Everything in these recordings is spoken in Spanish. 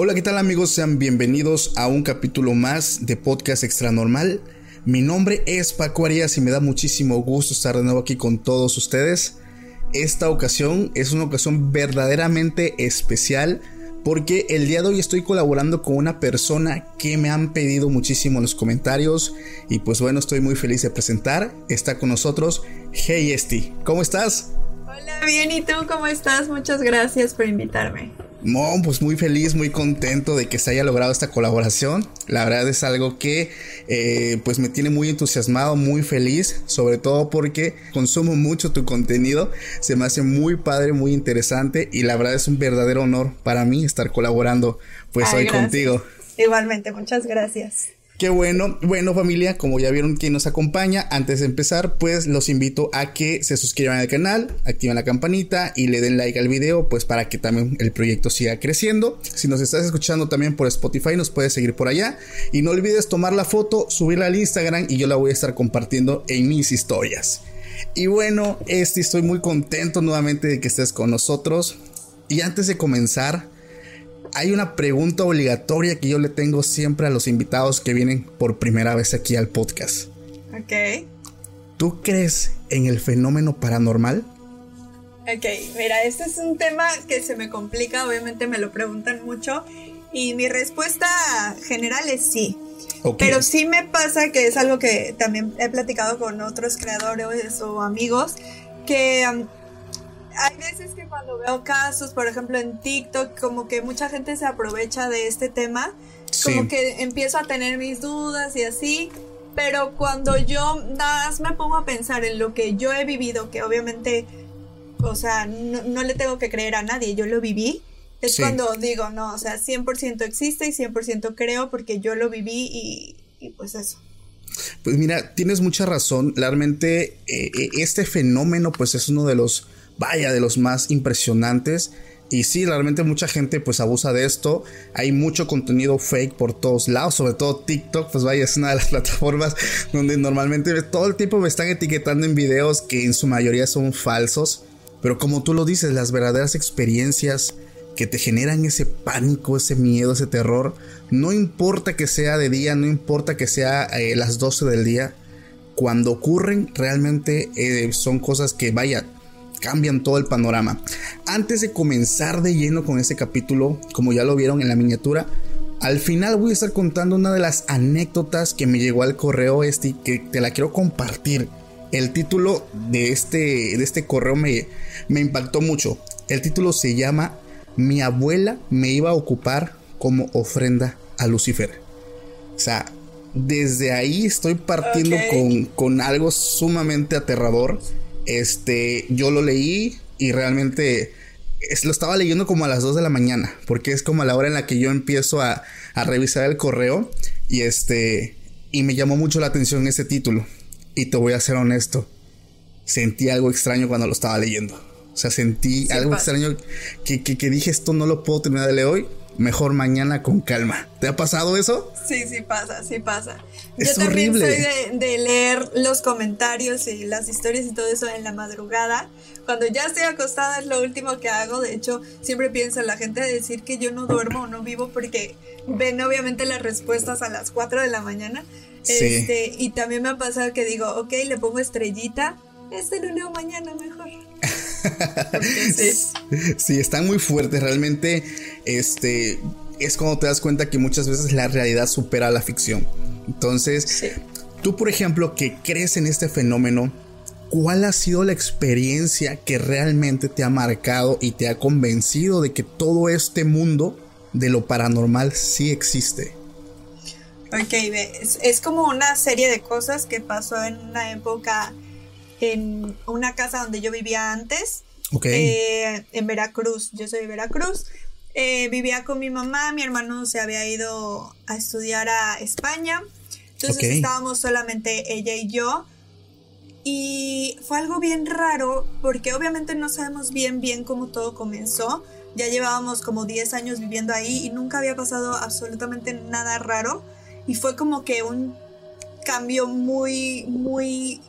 Hola, ¿qué tal amigos? Sean bienvenidos a un capítulo más de Podcast Extra Normal. Mi nombre es Paco Arias y me da muchísimo gusto estar de nuevo aquí con todos ustedes. Esta ocasión es una ocasión verdaderamente especial porque el día de hoy estoy colaborando con una persona que me han pedido muchísimo en los comentarios y pues bueno, estoy muy feliz de presentar. Está con nosotros Hey Esti. ¿Cómo estás? Hola, bien, ¿y tú cómo estás? Muchas gracias por invitarme. No, pues muy feliz, muy contento de que se haya logrado esta colaboración. La verdad es algo que eh, pues me tiene muy entusiasmado, muy feliz, sobre todo porque consumo mucho tu contenido. Se me hace muy padre, muy interesante y la verdad es un verdadero honor para mí estar colaborando pues Ay, hoy gracias. contigo. Igualmente, muchas gracias. Qué bueno, bueno familia, como ya vieron quién nos acompaña, antes de empezar pues los invito a que se suscriban al canal, activen la campanita y le den like al video pues para que también el proyecto siga creciendo. Si nos estás escuchando también por Spotify nos puedes seguir por allá y no olvides tomar la foto, subirla al Instagram y yo la voy a estar compartiendo en mis historias. Y bueno, este estoy muy contento nuevamente de que estés con nosotros y antes de comenzar hay una pregunta obligatoria que yo le tengo siempre a los invitados que vienen por primera vez aquí al podcast. Ok. ¿Tú crees en el fenómeno paranormal? Ok, mira, este es un tema que se me complica, obviamente me lo preguntan mucho y mi respuesta general es sí. Ok. Pero sí me pasa que es algo que también he platicado con otros creadores o amigos, que um, hay veces cuando veo casos, por ejemplo en TikTok, como que mucha gente se aprovecha de este tema, Sí. como que empiezo a tener mis dudas y así, pero cuando yo nada más me pongo a pensar en lo que yo he vivido, que obviamente, o sea, no, no le tengo que creer a nadie, yo lo viví. Es Sí. cuando digo, no, o sea, 100% existe y 100% creo porque yo lo viví y, y pues eso. Pues mira, tienes mucha razón. Realmente eh, eh, este fenómeno pues es uno de los, vaya, de los más impresionantes. Y sí, realmente mucha gente pues abusa de esto. Hay mucho contenido fake por todos lados, sobre todo TikTok, pues vaya, es una de las plataformas donde normalmente todo el tiempo me están etiquetando en videos que en su mayoría son falsos. Pero como tú lo dices, las verdaderas experiencias que te generan ese pánico, ese miedo, ese terror, no importa que sea de día, no importa que sea eh, las 12 del día, cuando ocurren realmente eh, son cosas que vaya, cambian todo el panorama. Antes de comenzar de lleno con este capítulo, como ya lo vieron en la miniatura, al final voy a estar contando una de las anécdotas que me llegó al correo este y que te la quiero compartir. El título de este, de este correo me, me impactó mucho. El título se llama Mi abuela me iba a ocupar como ofrenda a Lucifer. O sea, desde ahí estoy partiendo con, con algo sumamente aterrador. Este, yo lo leí y realmente es- lo estaba leyendo como a las 2 de la mañana, porque es como a la hora en la que yo empiezo a, a revisar el correo y este, y me llamó mucho la atención ese título. Y te voy a ser honesto, sentí algo extraño cuando lo estaba leyendo. O sea, sentí Sí algo extraño que, que, que dije, esto no lo puedo terminar de leer hoy, mejor mañana con calma. ¿Te ha pasado eso? Sí, sí pasa, sí pasa. Es Yo también horrible. soy de, de leer los comentarios y las historias y todo eso en la madrugada. Cuando ya estoy acostada es lo último que hago. De hecho, siempre pienso en la gente de decir que yo no duermo o no vivo porque ven obviamente las respuestas a las 4 de la mañana. Sí. Este, y también me ha pasado que digo, ok, le pongo estrellita. Este lo leo mañana mejor. Sí. Sí, están muy fuertes. Realmente, este es cuando te das cuenta que muchas veces la realidad supera la ficción. Entonces, Sí. tú, por ejemplo, que crees en este fenómeno, ¿cuál ha sido la experiencia que realmente te ha marcado y te ha convencido de que todo este mundo de lo paranormal sí existe? Ok, es como una serie de cosas que pasó en una época en una casa donde yo vivía antes, Ok. eh, en Veracruz. Yo soy de Veracruz. Eh, vivía con mi mamá, mi hermano se había ido a estudiar a España. Entonces estábamos solamente ella y yo. Y fue algo bien raro porque obviamente no sabemos bien bien cómo todo comenzó. Ya llevábamos como 10 años viviendo ahí y nunca había pasado absolutamente nada raro. Y fue como que un cambio muy, muy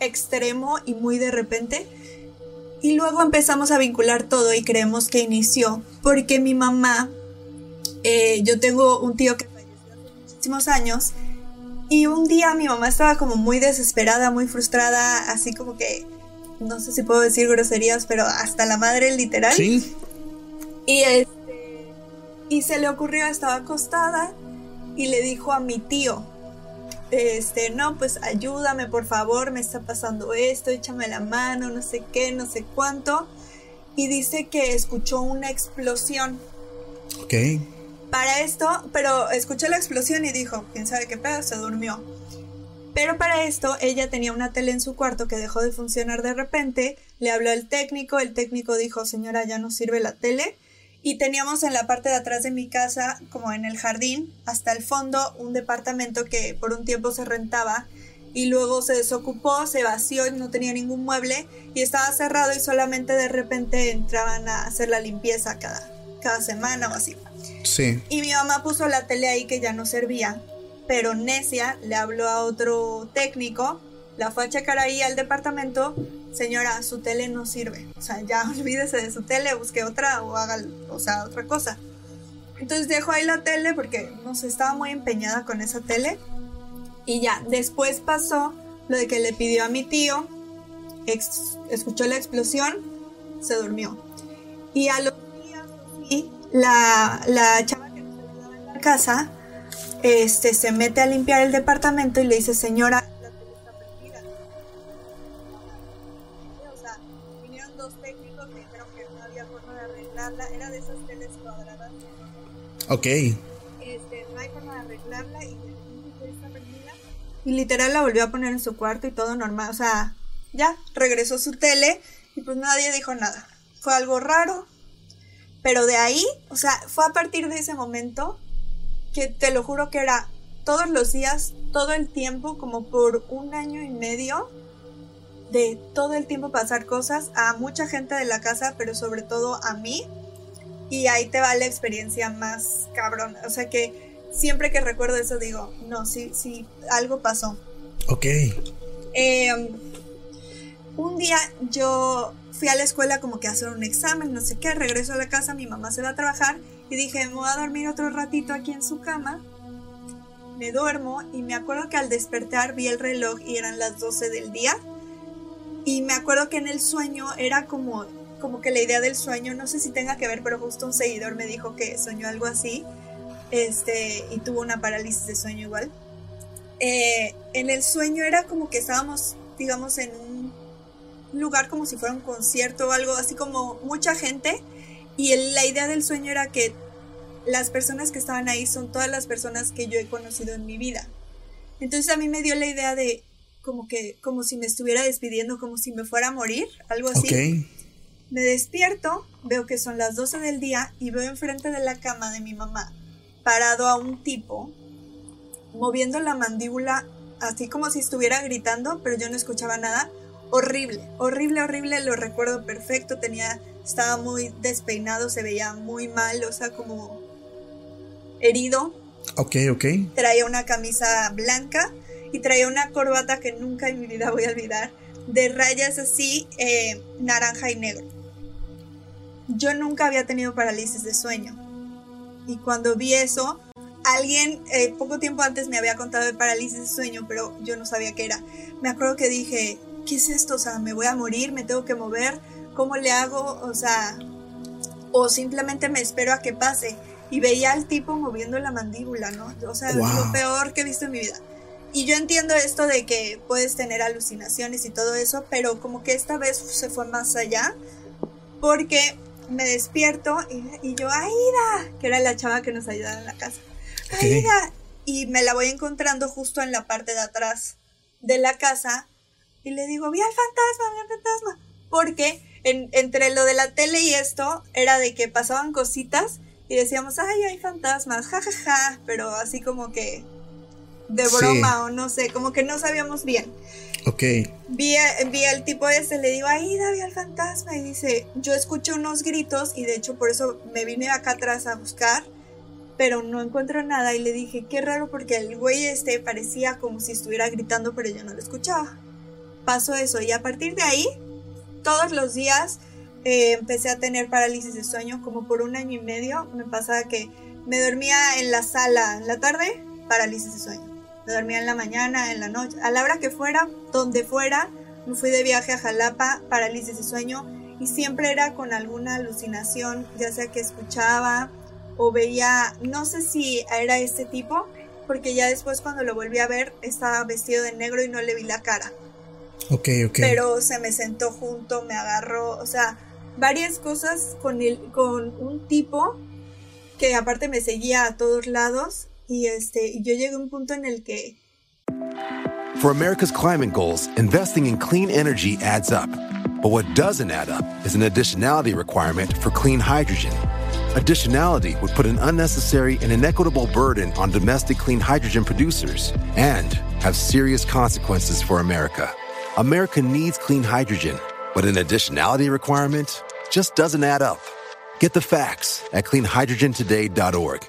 extremo y muy de repente. Y luego empezamos a vincular todo y creemos que inició porque mi mamá, eh, yo tengo un tío que falleció hace muchísimos años y un día mi mamá estaba como muy desesperada, muy frustrada, así como que, no sé si puedo decir groserías, pero hasta la madre literal. Sí. Y este y se le ocurrió, estaba acostada y le dijo a mi tío, este, no, pues ayúdame por favor, me está pasando esto, échame la mano, no sé qué, no sé cuánto. Y dice que escuchó una explosión. Ok. Para esto, pero escuchó la explosión y dijo, quién sabe qué pedo, se durmió. Pero para esto, ella tenía una tele en su cuarto que dejó de funcionar de repente. Le habló el técnico, el técnico dijo, señora, ya no sirve la tele. Y teníamos en la parte de atrás de mi casa, como en el jardín, hasta el fondo, un departamento que por un tiempo se rentaba y luego se desocupó, se vació y no tenía ningún mueble y estaba cerrado y solamente de repente entraban a hacer la limpieza cada, cada semana o así. Sí. Y mi mamá puso la tele ahí que ya no servía, pero necia le habló a otro técnico, la fue a checar ahí al departamento, señora, su tele no sirve, o sea, ya olvídese de su tele, busque otra o haga, o sea, otra cosa. Entonces dejó ahí la tele porque, no sé, estaba muy empeñada con esa tele. Y ya, después pasó lo de que le pidió a mi tío, ex- escuchó la explosión, se durmió. Y a los días, la, la chava que nos ayudaba en la casa, este, se mete a limpiar el departamento y le dice, señora, arreglarla, era de esas teles cuadradas. Ok. Este, no hay forma de arreglarla. Y literal la volvió a poner en su cuarto y todo normal, o sea, ya, regresó su tele y pues nadie dijo nada. Fue algo raro, pero de ahí, o sea, fue a partir de ese momento que te lo juro que era todos los días, todo el tiempo, como por un año y medio, de todo el tiempo pasar cosas a mucha gente de la casa, pero sobre todo a mí. Y ahí te va la experiencia más cabrón. O sea que siempre que recuerdo eso digo, no, sí, sí, algo pasó. Ok. Eh, un día yo fui a la escuela como que a hacer un examen, no sé qué, regreso a la casa, mi mamá se va a trabajar y dije, me voy a dormir otro ratito aquí en su cama. Me duermo y me acuerdo que al despertar vi el reloj y eran las 12 del día. Y me acuerdo que en el sueño era como, como que la idea del sueño, no sé si tenga que ver, pero justo un seguidor me dijo que soñó algo así. Este, y tuvo una parálisis de sueño igual. Eh, en el sueño era como que estábamos, digamos, en un lugar como si fuera un concierto o algo así como mucha gente. Y la idea del sueño era que las personas que estaban ahí son todas las personas que yo he conocido en mi vida. Entonces a mí me dio la idea de como que, como si me estuviera despidiendo, como si me fuera a morir, algo así. Ok. Me despierto, veo que son las 12 del día y veo enfrente de la cama de mi mamá parado a un tipo moviendo la mandíbula así como si estuviera gritando, pero yo no escuchaba nada. Horrible, horrible, horrible, lo recuerdo perfecto, tenía, estaba muy despeinado, se veía muy mal, o sea, como herido. Ok, ok. Traía una camisa blanca y traía una corbata que nunca en mi vida voy a olvidar, de rayas así, eh, naranja y negro. Yo nunca había tenido parálisis de sueño. Y cuando vi eso, alguien eh, poco tiempo antes me había contado de parálisis de sueño, pero yo no sabía qué era. Me acuerdo que dije, ¿qué es esto? O sea, me voy a morir, me tengo que mover, ¿cómo le hago? O sea, o simplemente me espero a que pase. Y veía al tipo moviendo la mandíbula, ¿no? O sea, Wow. lo peor que he visto en mi vida. Y yo entiendo esto de que puedes tener alucinaciones y todo eso, pero como que esta vez se fue más allá, porque me despierto y, y yo, Aida, que era la chava que nos ayudaba en la casa. Aida, y me la voy encontrando justo en la parte de atrás de la casa y le digo, vi al fantasma, vi al fantasma. Porque en- entre lo de la tele y esto era de que pasaban cositas y decíamos, ay, hay fantasmas, jajaja, ja, ja", pero así como que de Sí. broma o no sé, como que no sabíamos bien. Ok. Vi, vi al tipo ese, le digo, Aida, vi al fantasma. Y dice, yo escuché unos gritos y de hecho por eso me vine acá atrás a buscar, pero no encuentro nada. Y le dije, qué raro porque el güey este parecía como si estuviera gritando, pero yo no lo escuchaba. Pasó eso y a partir de ahí, todos los días eh, empecé a tener parálisis de sueño, como por un año y medio. Me pasaba que me dormía en la sala la tarde, parálisis de sueño. Me dormía en la mañana, en la noche, a la hora que fuera, donde fuera. Me fui de viaje a Jalapa, parálisis de sueño, y siempre era con alguna alucinación, ya sea que escuchaba o veía, no sé si era este tipo, porque ya después cuando lo volví a ver estaba vestido de negro y no le vi la cara Ok, ok. pero se me sentó junto, me agarró, o sea, varias cosas con el, con un tipo que aparte me seguía a todos lados y este, yo llegué a un punto en el que For America's climate goals, investing in clean energy adds up. But what doesn't add up is an additionality requirement for clean hydrogen. Additionality would put an unnecessary and inequitable burden on domestic clean hydrogen producers and have serious consequences for America. America needs clean hydrogen, but an additionality requirement just doesn't add up. Get the facts at cleanhydrogentoday.org.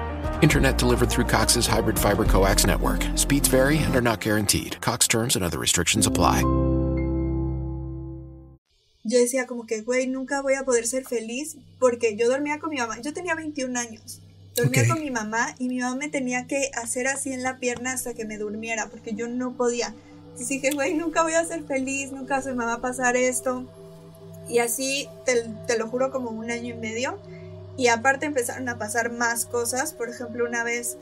Internet delivered through Cox's hybrid fiber coax network. Speeds vary and are not guaranteed. Cox terms and other restrictions apply. yo decía como que, güey, nunca voy a poder ser feliz porque yo dormía con mi mamá, yo tenía 21 años, dormía Ok. con mi mamá y mi mamá me tenía que hacer así en la pierna hasta que me durmiera porque yo no podía. Entonces dije, güey, nunca voy a ser feliz, nunca se me va a pasar esto. Y así, te, te lo juro, como un año y medio. Y aparte empezaron a pasar más cosas. Por ejemplo, una vez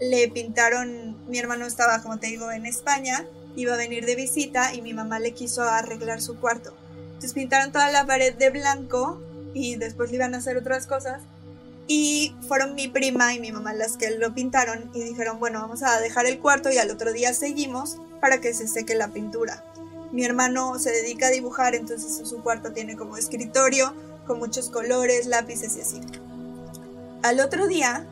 le pintaron, mi hermano estaba, como te digo, en España, iba a venir de visita y mi mamá le quiso arreglar su cuarto. Entonces pintaron toda la pared de blanco y después le iban a hacer otras cosas. Y fueron mi prima y mi mamá las que lo pintaron y dijeron, bueno, vamos a dejar el cuarto y al otro día seguimos para que se seque la pintura. Mi hermano se dedica a dibujar, entonces su cuarto tiene como escritorio con muchos colores, lápices y así. Al otro día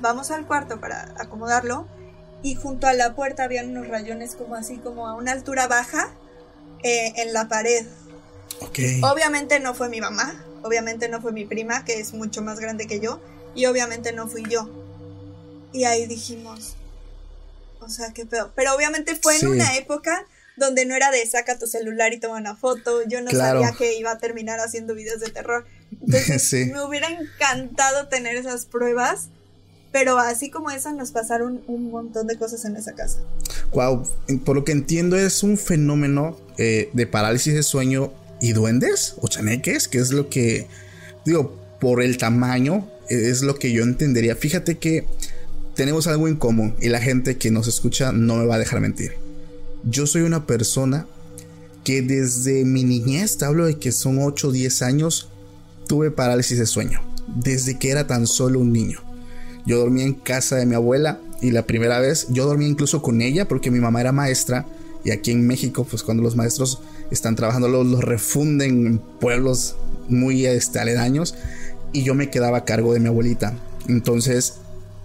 vamos al cuarto para acomodarlo y junto a la puerta habían unos rayones como así, como a una altura baja eh, en la pared. Obviamente no fue mi mamá, obviamente no fue mi prima, que es mucho más grande que yo, y obviamente no fui yo. Y ahí dijimos, o sea, qué pedo. Pero obviamente fue Sí. en una época donde no era de saca tu celular y toma una foto. Yo no Claro. sabía que iba a terminar haciendo videos de terror. Entonces Sí. me hubiera encantado tener esas pruebas, Pero así como eso nos pasaron un montón de cosas en esa casa. Wow, por lo que entiendo es un fenómeno eh, de parálisis de sueño y duendes o chaneques, que es lo que digo, por el tamaño es lo que yo entendería. Fíjate que tenemos algo en común y la gente que nos escucha no me va a dejar mentir. Yo soy una persona que desde mi niñez, hablo de que son 8 o 10 años, tuve parálisis de sueño. Desde que era tan solo un niño. Yo dormía en casa de mi abuela y la primera vez yo dormía incluso con ella porque mi mamá era maestra y aquí en México pues cuando los maestros están trabajando los, los refunden en pueblos muy este, aledaños y yo me quedaba a cargo de mi abuelita. Entonces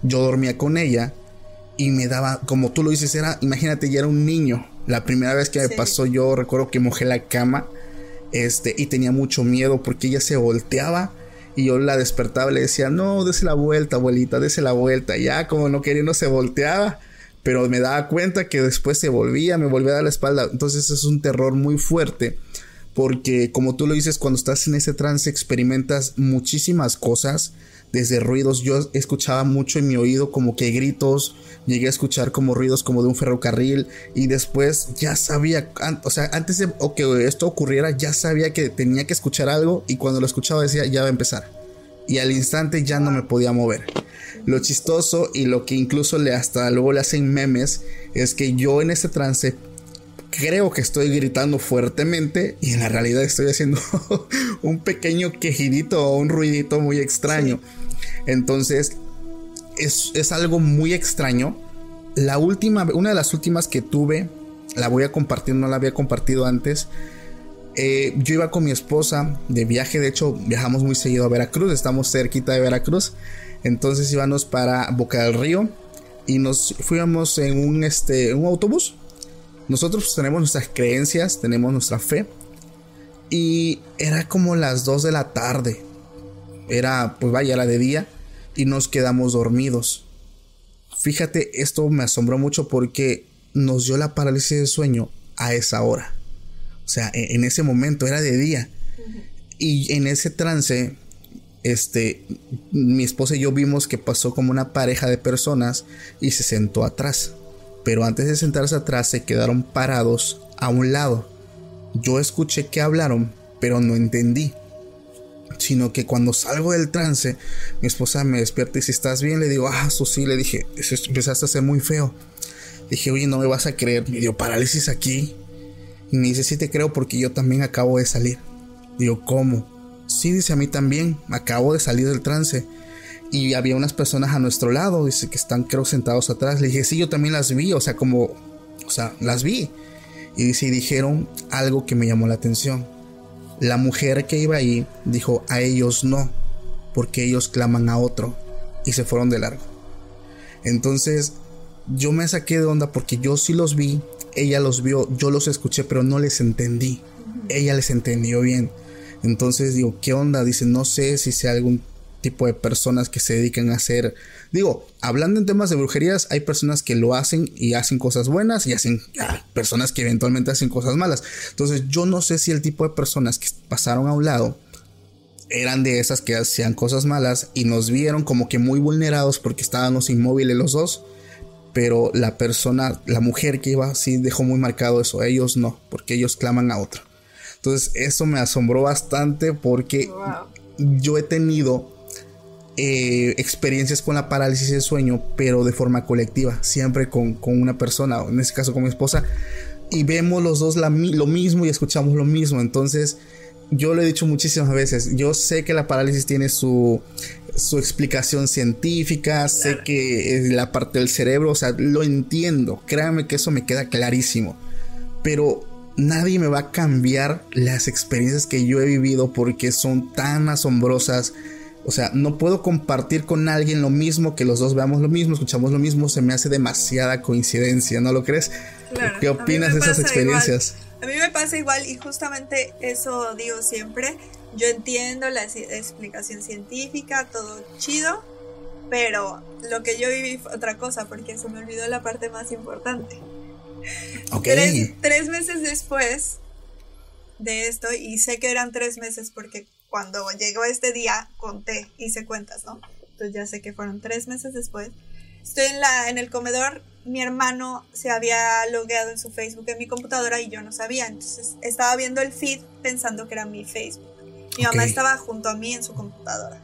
yo dormía con ella y me daba, como tú lo dices, era, imagínate, ya era un niño. La primera vez que me pasó, yo recuerdo que mojé la cama este, y tenía mucho miedo porque ella se volteaba y yo la despertaba y le decía, no, dese la vuelta, abuelita, dese la vuelta. Ya como no queriendo se volteaba, pero me daba cuenta que después se volvía, me volvía a dar la espalda. Entonces es un terror muy fuerte porque como tú lo dices, cuando estás en ese trance experimentas muchísimas cosas desde ruidos. Yo escuchaba mucho en mi oído como que gritos, llegué a escuchar como ruidos como de un ferrocarril y después ya sabía, o sea, antes de que esto ocurriera ya sabía que tenía que escuchar algo y cuando lo escuchaba decía ya va a empezar. Y al instante ya no me podía mover. Lo chistoso y lo que incluso le hasta luego le hacen memes es que yo en ese trance creo que estoy gritando fuertemente y en la realidad estoy haciendo un pequeño quejidito o un ruidito muy extraño. Entonces, es, algo muy extraño. La última, una de las últimas que tuve, la voy a compartir, no la había compartido antes. Eh, yo iba con mi esposa de viaje, de hecho viajamos muy seguido a Veracruz, estamos cerquita de Veracruz, entonces íbamos para Boca del Río y nos fuimos en un, este, un autobús. Nosotros pues, tenemos nuestras creencias, tenemos nuestra fe y era como las 2 de la tarde, era, pues vaya, era de día y nos quedamos dormidos. Fíjate, esto me asombró mucho porque nos dio la parálisis de sueño a esa hora. O sea, e, en ese momento era de día. Y en ese trance, este, mi esposa y yo vimos que pasó como una pareja de personas y se sentó atrás. Pero antes de sentarse atrás se quedaron parados a un lado. Yo escuché que hablaron, pero no entendí sino que cuando salgo del trance, mi esposa me despierta y si estás bien, le digo, ah, eso sí, le dije, eso empezaste a ser muy feo. Dije, oye, no me vas a creer, me dio parálisis aquí. Y me dice, sí te creo porque yo también acabo de salir. Digo, ¿cómo? Sí, dice a mí también, acabo de salir del trance. Y había unas personas a nuestro lado, dice que están creo sentados atrás. Le dije, sí, yo también las vi, o sea, como, o sea, las vi. Y dice, y dijeron algo que me llamó la atención. La mujer que iba ahí dijo, a ellos no, porque ellos claman a otro. Y se fueron de largo. Entonces, yo me saqué de onda porque yo sí los vi, ella los vio, yo los escuché, pero no les entendí. Ella les entendió bien. Entonces digo, ¿qué onda? Dice, no sé si sea algún tipo de personas que se dedican a hacer. Digo, hablando en temas de brujerías, hay personas que lo hacen y hacen cosas buenas y hacen ah, personas que eventualmente hacen cosas malas. Entonces, yo no sé si el tipo de personas que pasaron a un lado eran de esas que hacían cosas malas y nos vieron como que muy vulnerados porque estábamos inmóviles los dos. Pero la persona, la mujer que iba sí dejó muy marcado eso. Ellos no, porque ellos claman a otro. Entonces, eso me asombró bastante porque yo he tenido eh, experiencias con la parálisis de sueño, pero de forma colectiva, siempre con, una persona, en este caso con mi esposa, y vemos los dos lo mismo y escuchamos lo mismo. Entonces, yo lo he dicho muchísimas veces, yo sé que la parálisis tiene su, su explicación científica, sé que es la parte del cerebro, o sea, lo entiendo, créanme que eso me queda clarísimo, pero nadie me va a cambiar las experiencias que yo he vivido porque son tan asombrosas o sea, no puedo compartir con alguien lo mismo, que los dos veamos lo mismo, escuchamos lo mismo, se me hace demasiada coincidencia, ¿no lo crees? ¿Qué opinas de esas experiencias? A mí me pasa igual y justamente eso digo siempre. Yo entiendo la explicación científica, todo chido, pero lo que yo viví fue otra cosa porque se me olvidó la parte más importante. Okay. tres meses después de esto, y sé que eran tres meses porque cuando llegó este día conté, hice cuentas, ¿no? entonces ya sé que fueron tres meses después. Estoy en, la, en el comedor, mi hermano se había logueado en su Facebook en mi computadora y yo no sabía, entonces estaba viendo el feed pensando que era mi Facebook. Mi mamá Ok. estaba junto a mí en su computadora.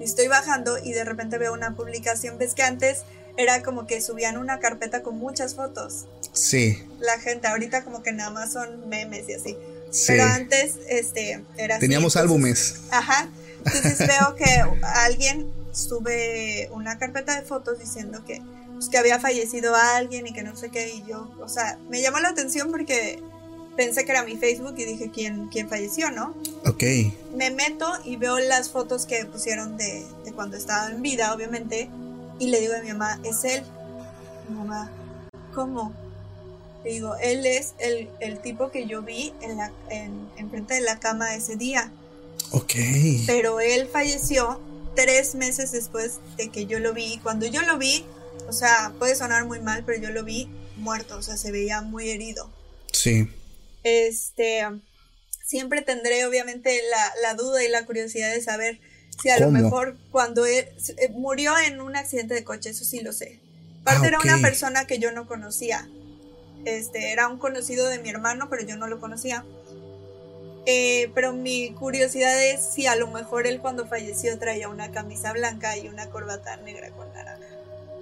Y estoy bajando y de repente veo una publicación, ves que antes era como que subían una carpeta con muchas fotos. Sí, La gente ahorita como que nada más son memes y así. Sí. Pero antes, este, era así, Teníamos entonces- álbumes. Ajá. Entonces veo que alguien sube una carpeta de fotos diciendo que, pues, que había fallecido alguien y que no sé qué. Y yo, o sea, me llamó la atención porque pensé que era mi Facebook y dije, ¿quién, quién falleció, no? Ok. Me meto y veo las fotos que pusieron de, de cuando estaba en vida, obviamente. Y le digo a mi mamá, es él. Mi mamá, ¿cómo? Digo, él es el, el tipo que yo vi en la, en, enfrente de la cama ese día Ok. pero él falleció tres meses después de que yo lo vi. Y Cuando yo lo vi, o sea, puede sonar muy mal, pero yo lo vi muerto, o sea, se veía muy herido. Sí. Este, siempre tendré obviamente la, la duda y la curiosidad de saber si a lo mejor cuando él eh, murió en un accidente de coche, eso sí lo sé. Aparte Ah, era una persona que yo no conocía. Este, era un conocido de mi hermano, pero yo no lo conocía. Eh, pero mi curiosidad es si a lo mejor él cuando falleció traía una camisa blanca y una corbata negra con naranja.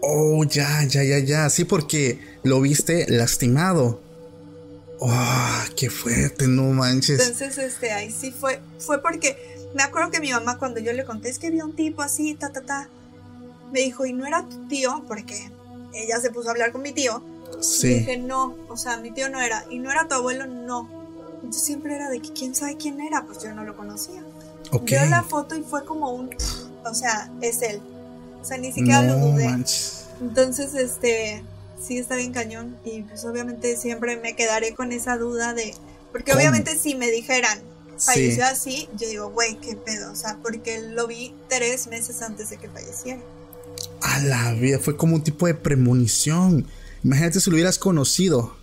Oh, ya, ya, ya, ya. Sí, porque lo viste lastimado. Oh, qué fuerte, no manches. Entonces, este, ahí sí fue, fue porque me acuerdo que mi mamá cuando yo le conté es que vi un tipo así, ta, ta, ta, me dijo, ¿y no era tu tío? Porque ella se puso a hablar con mi tío. Y dije, no, o sea, mi tío no era. ¿Y no era tu abuelo? No. Entonces siempre era de que quién sabe quién era, pues yo no lo conocía. Ok. Veo la foto y fue como un, o sea, es él. O sea, ni siquiera lo dudé. manches. Entonces, este, sí está bien cañón y pues obviamente siempre me quedaré con esa duda de, porque ¿Cómo? obviamente si me dijeran, Sí. falleció así, yo digo, güey, qué pedo, o sea, porque lo vi tres meses antes de que falleciera. A la vida, fue como un tipo de premonición. Imagínate si lo hubieras conocido.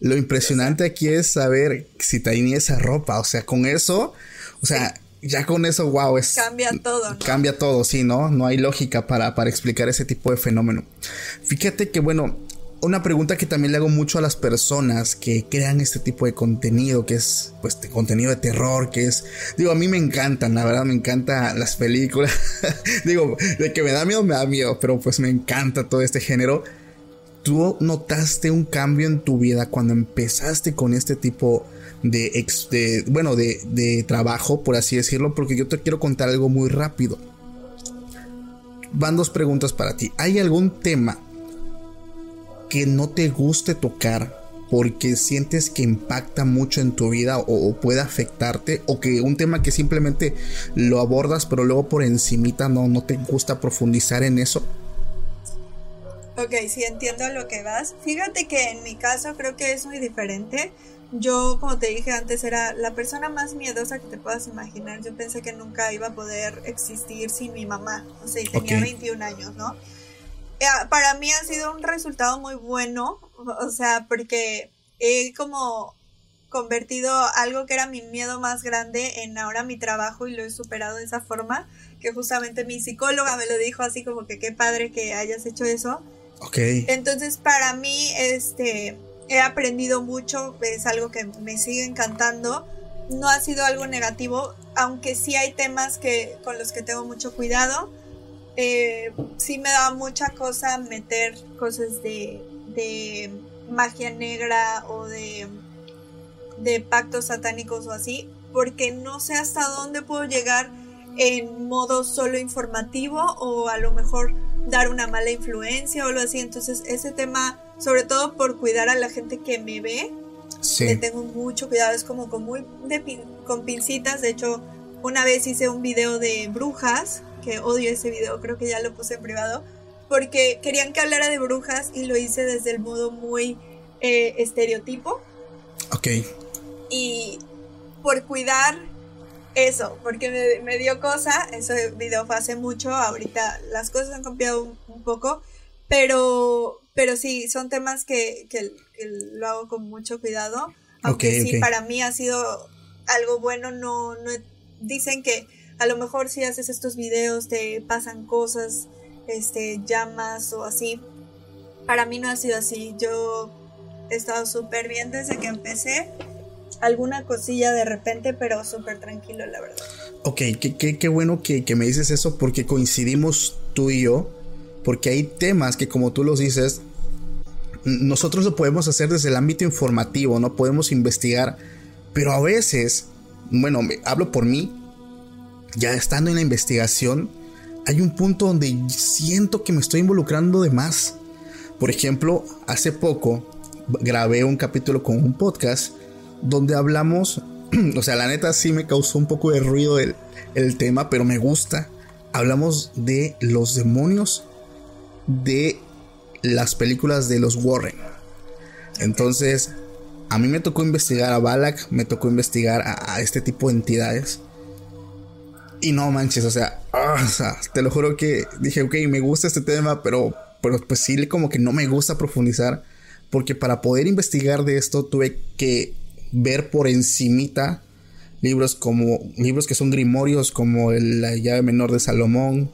Lo impresionante aquí es saber si tenía esa ropa. O sea, con eso, o sea, ya con eso, wow, es. Cambia todo, ¿no? Cambia todo, sí, ¿no? No hay lógica para, para explicar ese tipo de fenómeno. Fíjate que, bueno, una pregunta que también le hago mucho a las personas que crean este tipo de contenido, que es, pues, de contenido de terror, que es, digo, a mí me encantan, la verdad, me encantan las películas. digo, de que me da miedo, me da miedo, pero pues me encanta todo este género. ¿Tú notaste un cambio en tu vida cuando empezaste con este tipo de, bueno, de, de trabajo, por así decirlo? Porque yo te quiero contar algo muy rápido. Van dos preguntas para ti. ¿Hay algún tema que no te guste tocar porque sientes que impacta mucho en tu vida o, o puede afectarte? ¿O que un tema que simplemente lo abordas pero luego por encimita no, no te gusta profundizar en eso? Ok, sí entiendo a lo que vas. Fíjate que en mi caso creo que es muy diferente. Yo, como te dije antes, era la persona más miedosa que te puedas imaginar. Yo pensé que nunca iba a poder existir sin mi mamá. O sea, y tenía Ok. 21 años, ¿no? Eh, Para mí ha sido un resultado muy bueno. O sea, porque he como convertido algo que era mi miedo más grande en ahora mi trabajo y lo he superado de esa forma. Que justamente mi psicóloga me lo dijo así como que qué padre que hayas hecho eso. Ok. Entonces, para mí, este, he aprendido mucho, es algo que me sigue encantando. No ha sido algo negativo, aunque sí hay temas que, con los que tengo mucho cuidado. Eh, sí me da mucha cosa meter cosas de, de magia negra o de, de pactos satánicos o así, porque no sé hasta dónde puedo llegar en modo solo informativo o a lo mejor dar una mala influencia o algo así. Entonces ese tema, sobre todo por cuidar a la gente que me ve, le Sí. tengo mucho cuidado. Es como con, muy de pin- con pincitas. De hecho, una vez hice un video de brujas, que odio ese video, creo que ya lo puse en privado, porque querían que hablara de brujas y lo hice desde el modo muy eh, estereotipo Ok. y por cuidar eso, porque me, me dio cosa, ese video fue hace mucho, ahorita las cosas han cambiado un, un poco, pero, pero sí, son temas que, que- que lo hago con mucho cuidado, aunque sí, para mí ha sido algo bueno, no, no, dicen que a lo mejor si haces estos videos te pasan cosas, este, llamas o así. Para mí no ha sido así. Yo he estado súper bien desde que empecé. Alguna cosilla de repente, pero súper tranquilo, la verdad. Ok, qué, qué, bueno que, que, me dices eso porque coincidimos tú y yo. Porque hay temas que como tú los dices, nosotros lo podemos hacer desde el ámbito informativo, no podemos investigar. Pero a veces, bueno, hablo por mí, ya estando en la investigación, hay un punto donde siento que me estoy involucrando de más. Por ejemplo, hace poco grabé un capítulo con un podcast donde hablamos, o sea, la neta sí me causó un poco de ruido el, el tema, pero me gusta. Hablamos de los demonios de las películas de los Warren. Entonces, a mí me tocó investigar a Balak, me tocó investigar a, este tipo de entidades. Y no manches, o sea, ah, o sea, te lo juro que dije, ok, me gusta este tema, pero, pero pues sí, como que no me gusta profundizar. Porque para poder investigar de esto tuve que ver por encimita libros como libros que son grimorios como la llave menor de Salomón,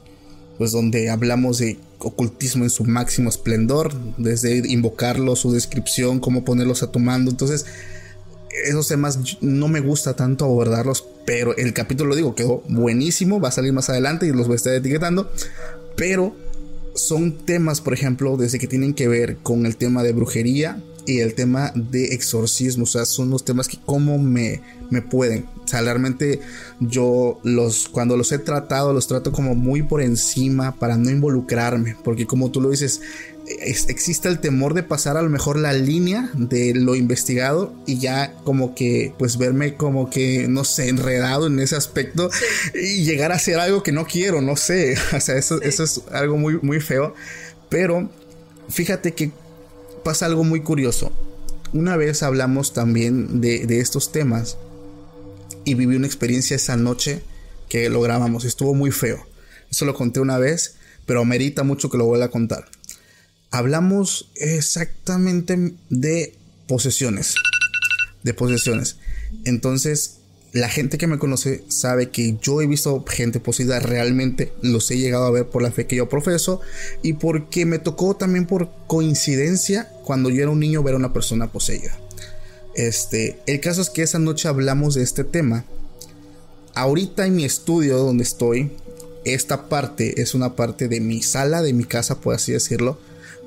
pues donde hablamos de ocultismo en su máximo esplendor, desde invocarlo, su descripción, cómo ponerlos a tu mando. Entonces, esos temas no me gusta tanto abordarlos, pero el capítulo, lo digo, quedó buenísimo, va a salir más adelante y los voy a estar etiquetando, pero son temas, por ejemplo, desde que tienen que ver con el tema de brujería, y el tema de exorcismo. O sea, son los temas que como me, me pueden. O sea, realmente yo los, cuando los he tratado, los trato como muy por encima para no involucrarme. Porque como tú lo dices, existe el temor de pasar a lo mejor la línea de lo investigado y ya como que pues verme como que no sé enredado en ese aspecto y llegar a hacer algo que no quiero no sé o sea eso, eso es algo muy muy feo pero fíjate que pasa algo muy curioso. Una vez hablamos también de, estos temas y viví una experiencia esa noche que lo grabamos. Estuvo muy feo. Eso lo conté una vez, pero merita mucho que lo vuelva a contar. Hablamos exactamente de posesiones. De posesiones. Entonces, la gente que me conoce sabe que yo he visto gente poseída realmente, los he llegado a ver por la fe que yo profeso y porque me tocó también por coincidencia cuando yo era un niño ver a una persona poseída. Este, el caso es que esa noche hablamos de este tema. Ahorita en mi estudio donde estoy, esta parte es una parte de mi sala, de mi casa, por así decirlo.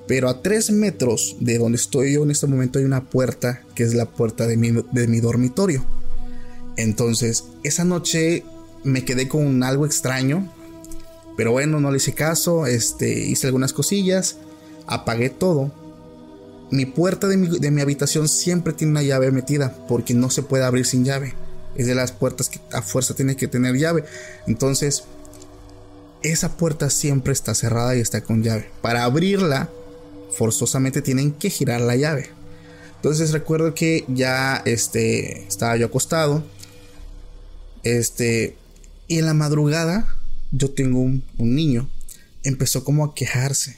Pero a tres metros de donde estoy yo en este momento hay una puerta que es la puerta de mi, de mi dormitorio. Entonces, esa noche me quedé con algo extraño, pero bueno, no le hice caso, este, hice algunas cosillas, apagué todo. Mi puerta de mi, habitación siempre tiene una llave metida, porque no se puede abrir sin llave. Es de las puertas que a fuerza tiene que tener llave. Entonces, esa puerta siempre está cerrada y está con llave. Para abrirla, forzosamente tienen que girar la llave. Entonces recuerdo que ya este, estaba yo acostado este, y en la madrugada, yo tengo un, niño, empezó como a quejarse.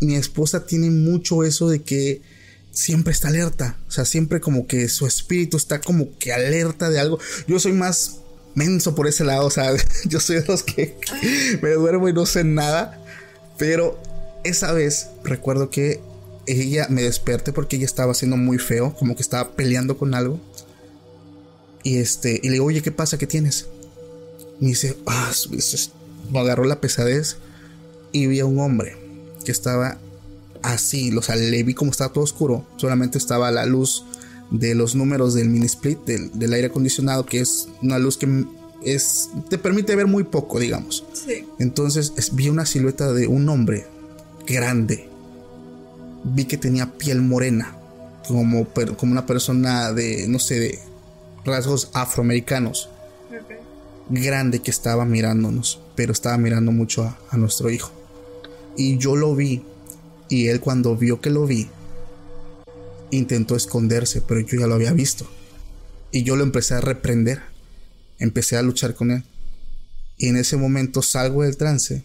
Mi esposa tiene mucho eso de que siempre está alerta, o sea, siempre como que su espíritu está como que alerta de algo. Yo soy más menso por ese lado, o sea, yo soy de los que me duermo y no sé nada, pero esa vez recuerdo que ella me desperté porque ella estaba haciendo muy feo, como que estaba peleando con algo. Y este, y le digo, oye, ¿qué pasa? ¿Qué tienes? Me dice, ah, me agarró la pesadez y vi a un hombre que estaba así, o sea, le vi como estaba todo oscuro, solamente estaba la luz de los números del mini split, del, aire acondicionado, que es una luz que es, te permite ver muy poco, digamos. Sí. Entonces vi una silueta de un hombre grande. Vi que tenía piel morena, como, como una persona de, no sé, de rasgos afroamericanos. Grande que estaba mirándonos, pero estaba mirando mucho a, a nuestro hijo. Y yo lo vi, y él cuando vio que lo vi, intentó esconderse, pero yo ya lo había visto. Y yo lo empecé a reprender, empecé a luchar con él. Y en ese momento salgo del trance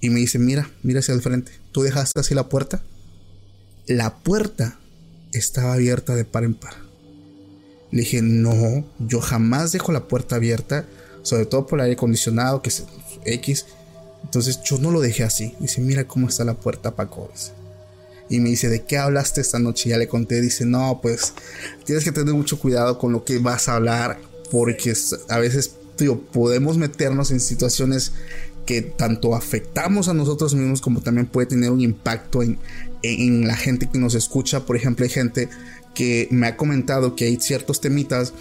y me dice, mira, mira hacia el frente, ¿tú dejaste así la puerta? La puerta estaba abierta de par en par. Le dije, no, yo jamás dejo la puerta abierta sobre todo por el aire acondicionado, que es X. Entonces yo no lo dejé así. Dice, mira cómo está la puerta, Paco. Y me dice, ¿de qué hablaste esta noche? Ya le conté. Dice, no, pues tienes que tener mucho cuidado con lo que vas a hablar. Porque a veces, tío, podemos meternos en situaciones que tanto afectamos a nosotros mismos como también puede tener un impacto en, en la gente que nos escucha. Por ejemplo, hay gente que me ha comentado que hay ciertos temitas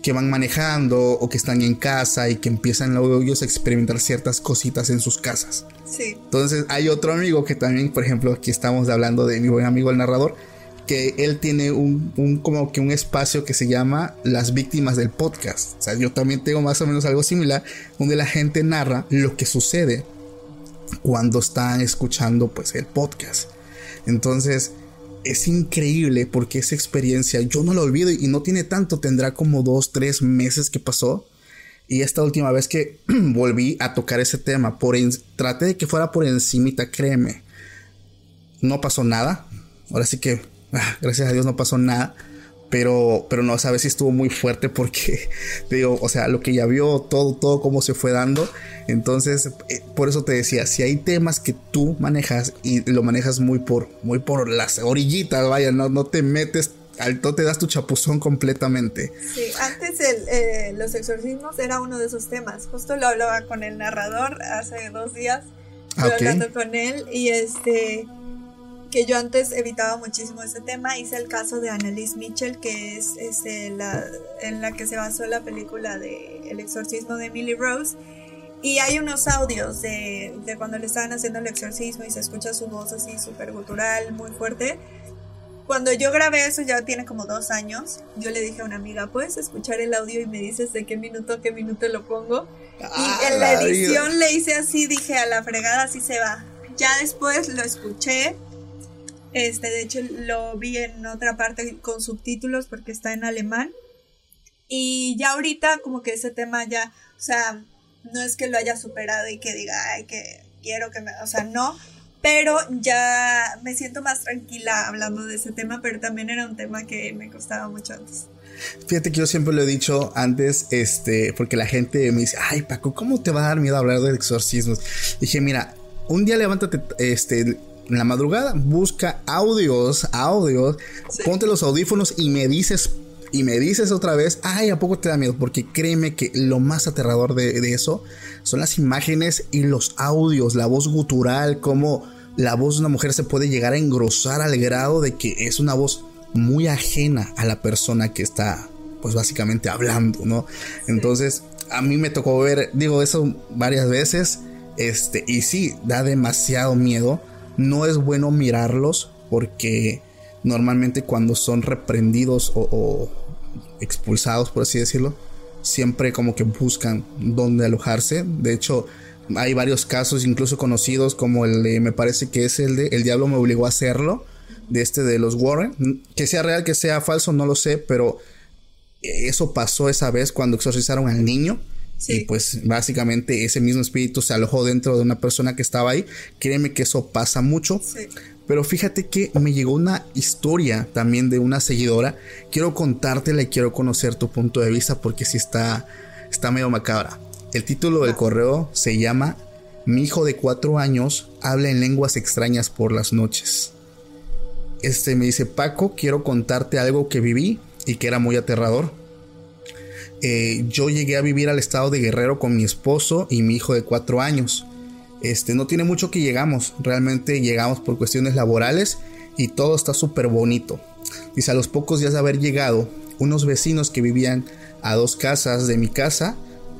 que van manejando o que están en casa y que empiezan ellos a experimentar ciertas cositas en sus casas. Sí. Entonces hay otro amigo que también, por ejemplo, aquí estamos hablando de mi buen amigo el narrador, que él tiene un, un, como que un espacio que se llama Las víctimas del podcast. O sea, yo también tengo más o menos algo similar, donde la gente narra lo que sucede cuando están escuchando pues el podcast. Entonces, es increíble porque esa experiencia yo no la olvido y no tiene tanto, tendrá como dos, tres meses que pasó. Y esta última vez que volví a tocar ese tema, por traté de que fuera por encimita, créeme. No pasó nada. Ahora sí que, ah, gracias a Dios no pasó nada. Pero, pero no, sabes si estuvo muy fuerte porque, digo, o sea, lo que ya vio, todo, todo cómo se fue dando. Entonces, eh, por eso te decía, si hay temas que tú manejas y lo manejas muy por, muy por las orillitas, vaya, no, no te metes no te das tu chapuzón completamente. Sí, antes el, eh, los exorcismos era uno de esos temas. Justo lo hablaba con el narrador hace dos días. Ah, hablando con él y este que yo antes evitaba muchísimo ese tema. Hice el caso de Annalise Mitchell, que es, este, la, en la que se basó la película de El exorcismo de Emily Rose. Y hay unos audios de, de, cuando le estaban haciendo el exorcismo y se escucha su voz así súper gutural, muy fuerte. Cuando yo grabé eso ya tiene como dos años, yo le dije a una amiga, ¿puedes escuchar el audio y me dices de qué minuto a qué minuto lo pongo? y ah, en la edición le hice así, dije a la fregada, así se va. Ya después lo escuché este, de hecho, lo vi en otra parte con subtítulos porque está en alemán. Y ya ahorita como que ese tema ya, o sea, no es que lo haya superado y que diga, ay, que quiero que me, o sea, no, pero ya me siento más tranquila hablando de ese tema, pero también era un tema que me costaba mucho antes. Fíjate que yo siempre lo he dicho antes, este, porque la gente me dice, ay Paco, ¿cómo te va a dar miedo hablar de exorcismos? Dije, mira, un día levántate, este, en la madrugada, busca audios, audios, ponte los audífonos y me dices, y me dices otra vez, ay, ¿a poco te da miedo? Porque créeme que lo más aterrador de, de eso son las imágenes y los audios, la voz gutural, cómo la voz de una mujer se puede llegar a engrosar al grado de que es una voz muy ajena a la persona que está, pues básicamente hablando, ¿no? Entonces, a mí me tocó ver, digo eso varias veces, este, y sí, da demasiado miedo no es bueno mirarlos porque normalmente cuando son reprendidos o, expulsados, por así decirlo, siempre como que buscan dónde alojarse. De hecho, hay varios casos incluso conocidos como el de, me parece que es el de El Diablo me obligó a hacerlo, de este de los Warren. Que sea real, que sea falso, no lo sé, pero eso pasó esa vez cuando exorcizaron al niño. Y pues básicamente ese mismo espíritu se alojó dentro de una persona que estaba ahí. Créeme que eso pasa mucho. Pero fíjate que me llegó una historia también de una seguidora. Quiero contártela y quiero conocer tu punto de vista porque sí está, está medio macabra. El título del correo se llama Mi hijo de cuatro años habla en lenguas extrañas por las noches. Este me dice, Paco, quiero contarte algo que viví y que era muy aterrador. Eh, yo llegué a vivir al estado de Guerrero con mi esposo y mi hijo de cuatro años. Este, no tiene mucho que llegamos, realmente llegamos por cuestiones laborales y todo está súper bonito. Dice, a los pocos días de haber llegado, unos vecinos que vivían a dos casas de mi casa,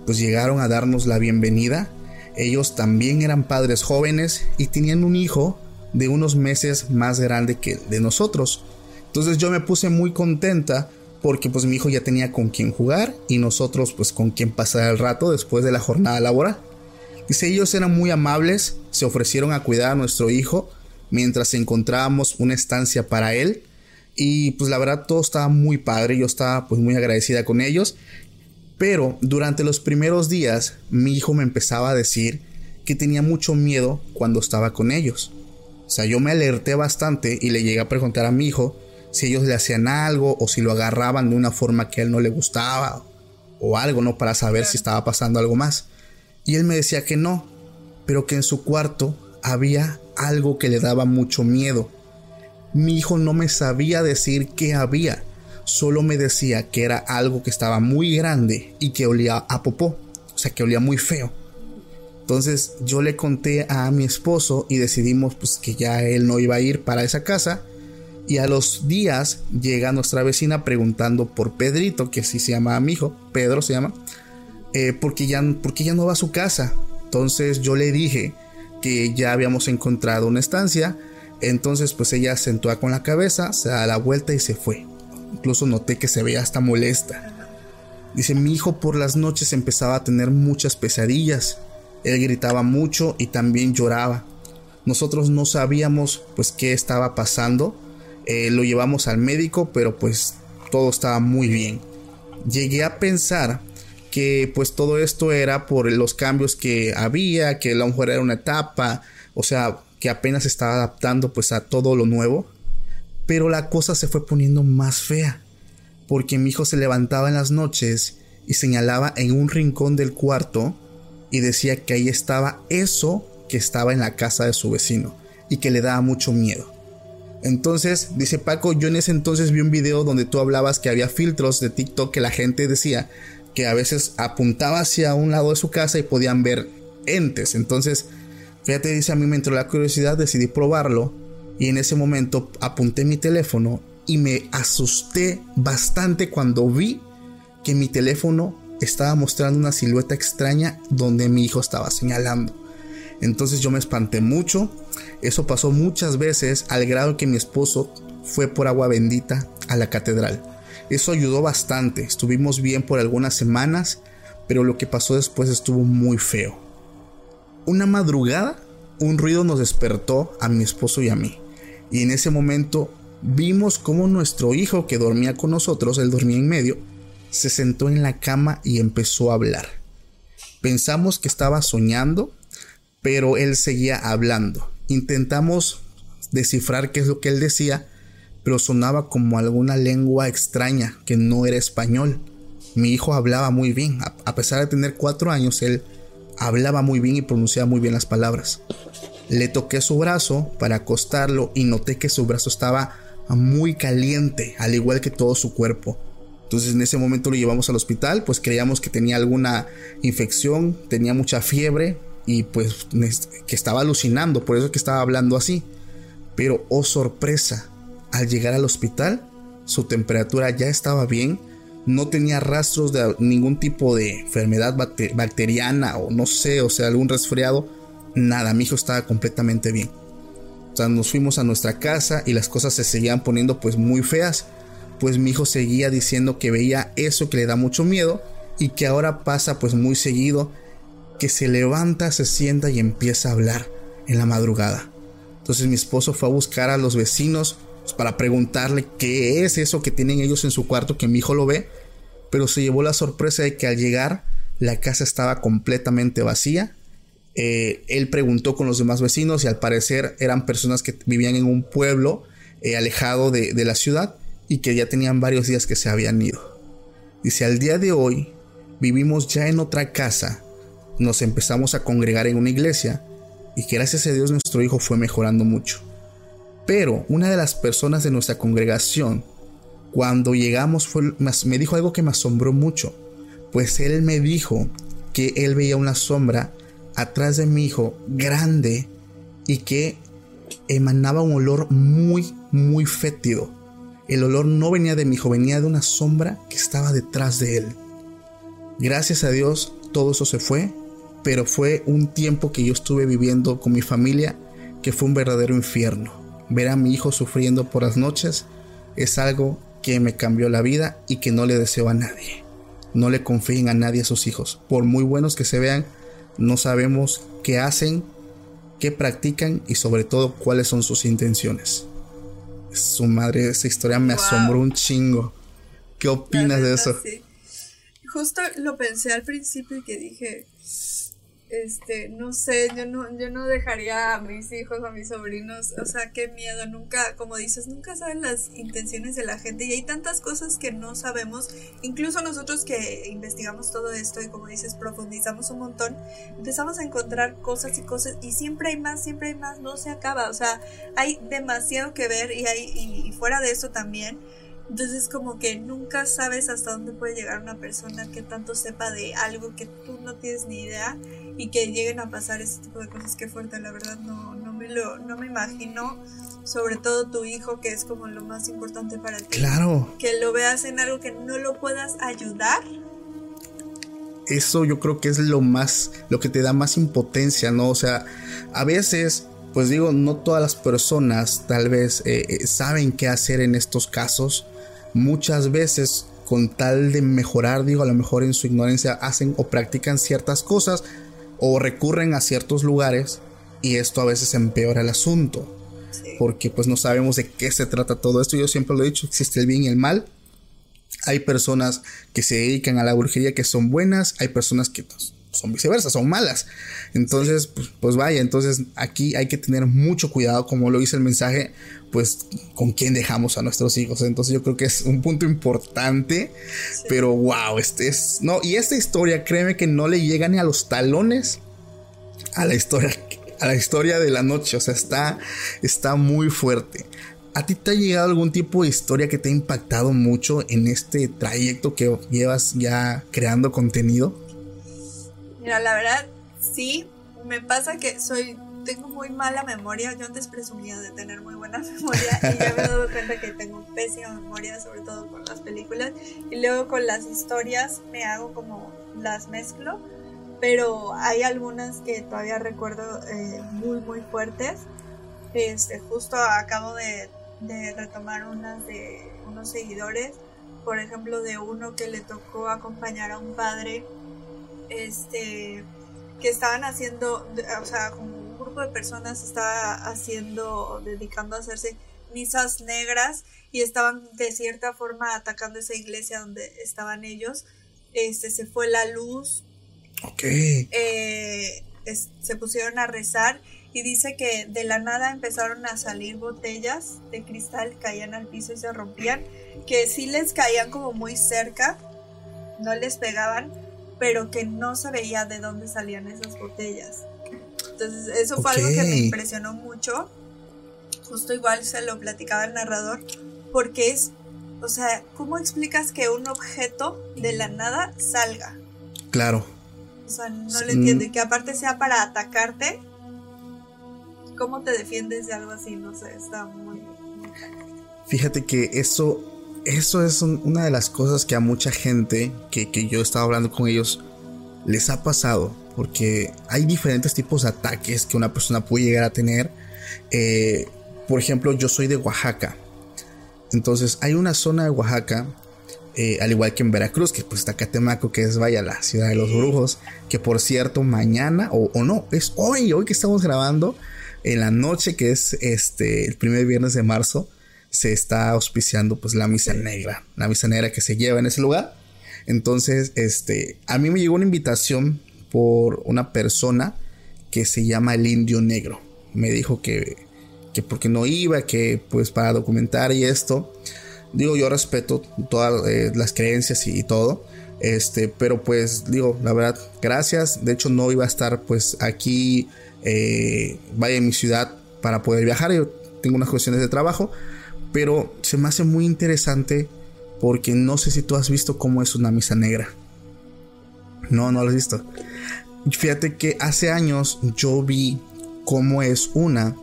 pues llegaron a darnos la bienvenida. Ellos también eran padres jóvenes y tenían un hijo de unos meses más grande que de nosotros. Entonces yo me puse muy contenta porque pues mi hijo ya tenía con quien jugar y nosotros pues con quien pasar el rato después de la jornada laboral. Dice, ellos eran muy amables, se ofrecieron a cuidar a nuestro hijo mientras encontrábamos una estancia para él y pues la verdad todo estaba muy padre, yo estaba pues muy agradecida con ellos, pero durante los primeros días mi hijo me empezaba a decir que tenía mucho miedo cuando estaba con ellos. O sea, yo me alerté bastante y le llegué a preguntar a mi hijo si ellos le hacían algo o si lo agarraban de una forma que a él no le gustaba o algo, ¿no? Para saber si estaba pasando algo más. Y él me decía que no, pero que en su cuarto había algo que le daba mucho miedo. Mi hijo no me sabía decir qué había, solo me decía que era algo que estaba muy grande y que olía a popó, o sea que olía muy feo. Entonces yo le conté a mi esposo y decidimos pues que ya él no iba a ir para esa casa. Y a los días llega nuestra vecina preguntando por Pedrito, que así se llama mi hijo, Pedro se llama, eh, porque, ya, porque no va a su casa. Entonces yo le dije que ya habíamos encontrado una estancia. Entonces pues ella sentó con la cabeza, se da la vuelta y se fue. Incluso noté que se veía hasta molesta. Dice, mi hijo por las noches empezaba a tener muchas pesadillas. Él gritaba mucho y también lloraba. Nosotros no sabíamos pues qué estaba pasando. Eh, lo llevamos al médico, pero pues todo estaba muy bien. Llegué a pensar que pues todo esto era por los cambios que había, que la mujer era una etapa, o sea, que apenas estaba adaptando pues a todo lo nuevo. Pero la cosa se fue poniendo más fea, porque mi hijo se levantaba en las noches y señalaba en un rincón del cuarto y decía que ahí estaba eso que estaba en la casa de su vecino y que le daba mucho miedo. Entonces, dice Paco, yo en ese entonces vi un video donde tú hablabas que había filtros de TikTok que la gente decía que a veces apuntaba hacia un lado de su casa y podían ver entes. Entonces, fíjate, dice a mí me entró la curiosidad, decidí probarlo y en ese momento apunté mi teléfono y me asusté bastante cuando vi que mi teléfono estaba mostrando una silueta extraña donde mi hijo estaba señalando. Entonces yo me espanté mucho. Eso pasó muchas veces al grado que mi esposo fue por agua bendita a la catedral. Eso ayudó bastante. Estuvimos bien por algunas semanas, pero lo que pasó después estuvo muy feo. Una madrugada, un ruido nos despertó a mi esposo y a mí y en ese momento vimos cómo nuestro hijo que dormía con nosotros, él dormía en medio, se sentó en la cama y empezó a hablar. Pensamos que estaba soñando, pero él seguía hablando. Intentamos descifrar qué es lo que él decía, pero sonaba como alguna lengua extraña que no era español. Mi hijo hablaba muy bien, a pesar de tener cuatro años, él hablaba muy bien y pronunciaba muy bien las palabras. Le toqué su brazo para acostarlo y noté que su brazo estaba muy caliente, al igual que todo su cuerpo. Entonces en ese momento lo llevamos al hospital, pues creíamos que tenía alguna infección, tenía mucha fiebre y pues que estaba alucinando, por eso que estaba hablando así. Pero oh sorpresa, al llegar al hospital, su temperatura ya estaba bien, no tenía rastros de ningún tipo de enfermedad bacteriana o no sé, o sea, algún resfriado nada, mi hijo estaba completamente bien. O sea, nos fuimos a nuestra casa y las cosas se seguían poniendo pues muy feas. Pues mi hijo seguía diciendo que veía eso que le da mucho miedo y que ahora pasa pues muy seguido, que se levanta, se sienta y empieza a hablar en la madrugada. Entonces mi esposo fue a buscar a los vecinos pues, para preguntarle qué es eso que tienen ellos en su cuarto que mi hijo lo ve, pero se llevó la sorpresa de que al llegar la casa estaba completamente vacía eh, él preguntó con los demás vecinos y al parecer eran personas que vivían en un pueblo eh, alejado de, de la ciudad y que ya tenían varios días que se habían ido. Dice, al día de hoy vivimos ya en otra casa, nos empezamos a congregar en una iglesia y que gracias a Dios nuestro hijo fue mejorando mucho. Pero una de las personas de nuestra congregación, cuando llegamos, me dijo algo que me asombró mucho, pues él me dijo que él veía una sombra atrás de mi hijo grande y que emanaba un olor muy, muy fétido. El olor no venía de mi hijo, venía de una sombra que estaba detrás de él. Gracias a Dios todo eso se fue, pero fue un tiempo que yo estuve viviendo con mi familia que fue un verdadero infierno. Ver a mi hijo sufriendo por las noches es algo que me cambió la vida y que no le deseo a nadie. No le confíen a nadie a sus hijos, por muy buenos que se vean, no sabemos qué hacen, qué practican y sobre todo cuáles son sus intenciones. Su madre, esa historia me asombró un chingo. ¿Qué opinas de eso? Justo lo pensé al principio y que dije, este, no sé, yo no, yo no dejaría a mis hijos, a mis sobrinos, o sea, qué miedo, nunca, como dices, nunca saben las intenciones de la gente y hay tantas cosas que no sabemos, incluso nosotros que investigamos todo esto y como dices, profundizamos un montón, empezamos a encontrar cosas y cosas y siempre hay más, siempre hay más, no se acaba, o sea, hay demasiado que ver y hay, y fuera de eso también, entonces como que nunca sabes hasta dónde puede llegar una persona que tanto sepa de algo que tú no tienes ni idea y que lleguen a pasar ese tipo de cosas. Qué fuerte, la verdad no, no, me, lo, no me imagino. Sobre todo tu hijo, que es como lo más importante para ti. Claro. Que lo veas en algo que no lo puedas ayudar. Eso yo creo que es lo más, lo que te da más impotencia, ¿no? O sea, a veces pues digo, no todas las personas tal vez eh, eh, saben qué hacer en estos casos muchas veces con tal de mejorar, digo, a lo mejor en su ignorancia hacen o practican ciertas cosas o recurren a ciertos lugares y esto a veces empeora el asunto. Porque pues no sabemos de qué se trata todo esto. Yo siempre lo he dicho, existe el bien y el mal. Hay personas que se dedican a la brujería que son buenas, hay personas que son viceversa, son malas. Entonces, pues, pues, vaya, entonces aquí hay que tener mucho cuidado, como lo dice el mensaje, pues con quién dejamos a nuestros hijos. Entonces yo creo que es un punto importante, pero wow, este es, no, y esta historia, créeme que no le llega ni a los talones a la historia, a la historia de la noche, o sea, está, está muy fuerte. ¿A ti te ha llegado algún tipo de historia que te ha impactado mucho en este trayecto que llevas ya creando contenido? Mira, la verdad, sí, me pasa que soy tengo muy mala memoria. Yo antes presumía de tener muy buena memoria y ya me he dado cuenta que tengo pésima memoria, sobre todo con las películas. Y luego con las historias me hago como las mezclo, pero hay algunas que todavía recuerdo eh, muy, muy fuertes. Este, justo acabo de, de retomar unas de unos seguidores, por ejemplo, de uno que le tocó acompañar a un padre este, que estaban haciendo, o sea, como un grupo de personas estaba haciendo, dedicando a hacerse misas negras y estaban de cierta forma atacando esa iglesia donde estaban ellos. Este, se fue la luz. Ok. Eh, se pusieron a rezar y dice que de la nada empezaron a salir botellas de cristal, caían al piso y se rompían, que sí les caían como muy cerca, no les pegaban, pero que no se veía de dónde salían esas botellas. Entonces, eso fue algo que me impresionó mucho. Justo igual se lo platicaba el narrador, porque es, o sea, ¿cómo explicas que un objeto de la nada salga? Claro. O sea, no lo entiendo. Y que aparte sea para atacarte. ¿Cómo te defiendes de algo así? No sé, está muy... Fíjate que eso eso es una de las cosas que a mucha gente que, que yo estaba hablando con ellos les ha pasado. Porque hay diferentes tipos de ataques que una persona puede llegar a tener. Eh, por ejemplo, yo soy de Oaxaca. Entonces hay una zona de Oaxaca, eh, al igual que en Veracruz, que pues está Catemaco, que es vaya la ciudad de los brujos. Que por cierto, mañana, o, o no, es hoy, hoy que estamos grabando, en la noche, que es este el primer viernes de marzo se está auspiciando pues la misa negra, la misa negra que se lleva en ese lugar. Entonces, este, a mí me llegó una invitación por una persona que se llama el Indio Negro. Me dijo que, que porque no iba, que pues para documentar y esto. Digo, yo respeto todas eh, las creencias y, todo. Este, pero pues digo, la verdad, gracias. De hecho, no iba a estar pues aquí, eh, vaya en mi ciudad para poder viajar. Yo tengo unas cuestiones de trabajo. Pero se me hace muy interesante porque no sé si tú has visto cómo es una misa negra. No, no lo has visto. Fíjate que hace años yo vi cómo es una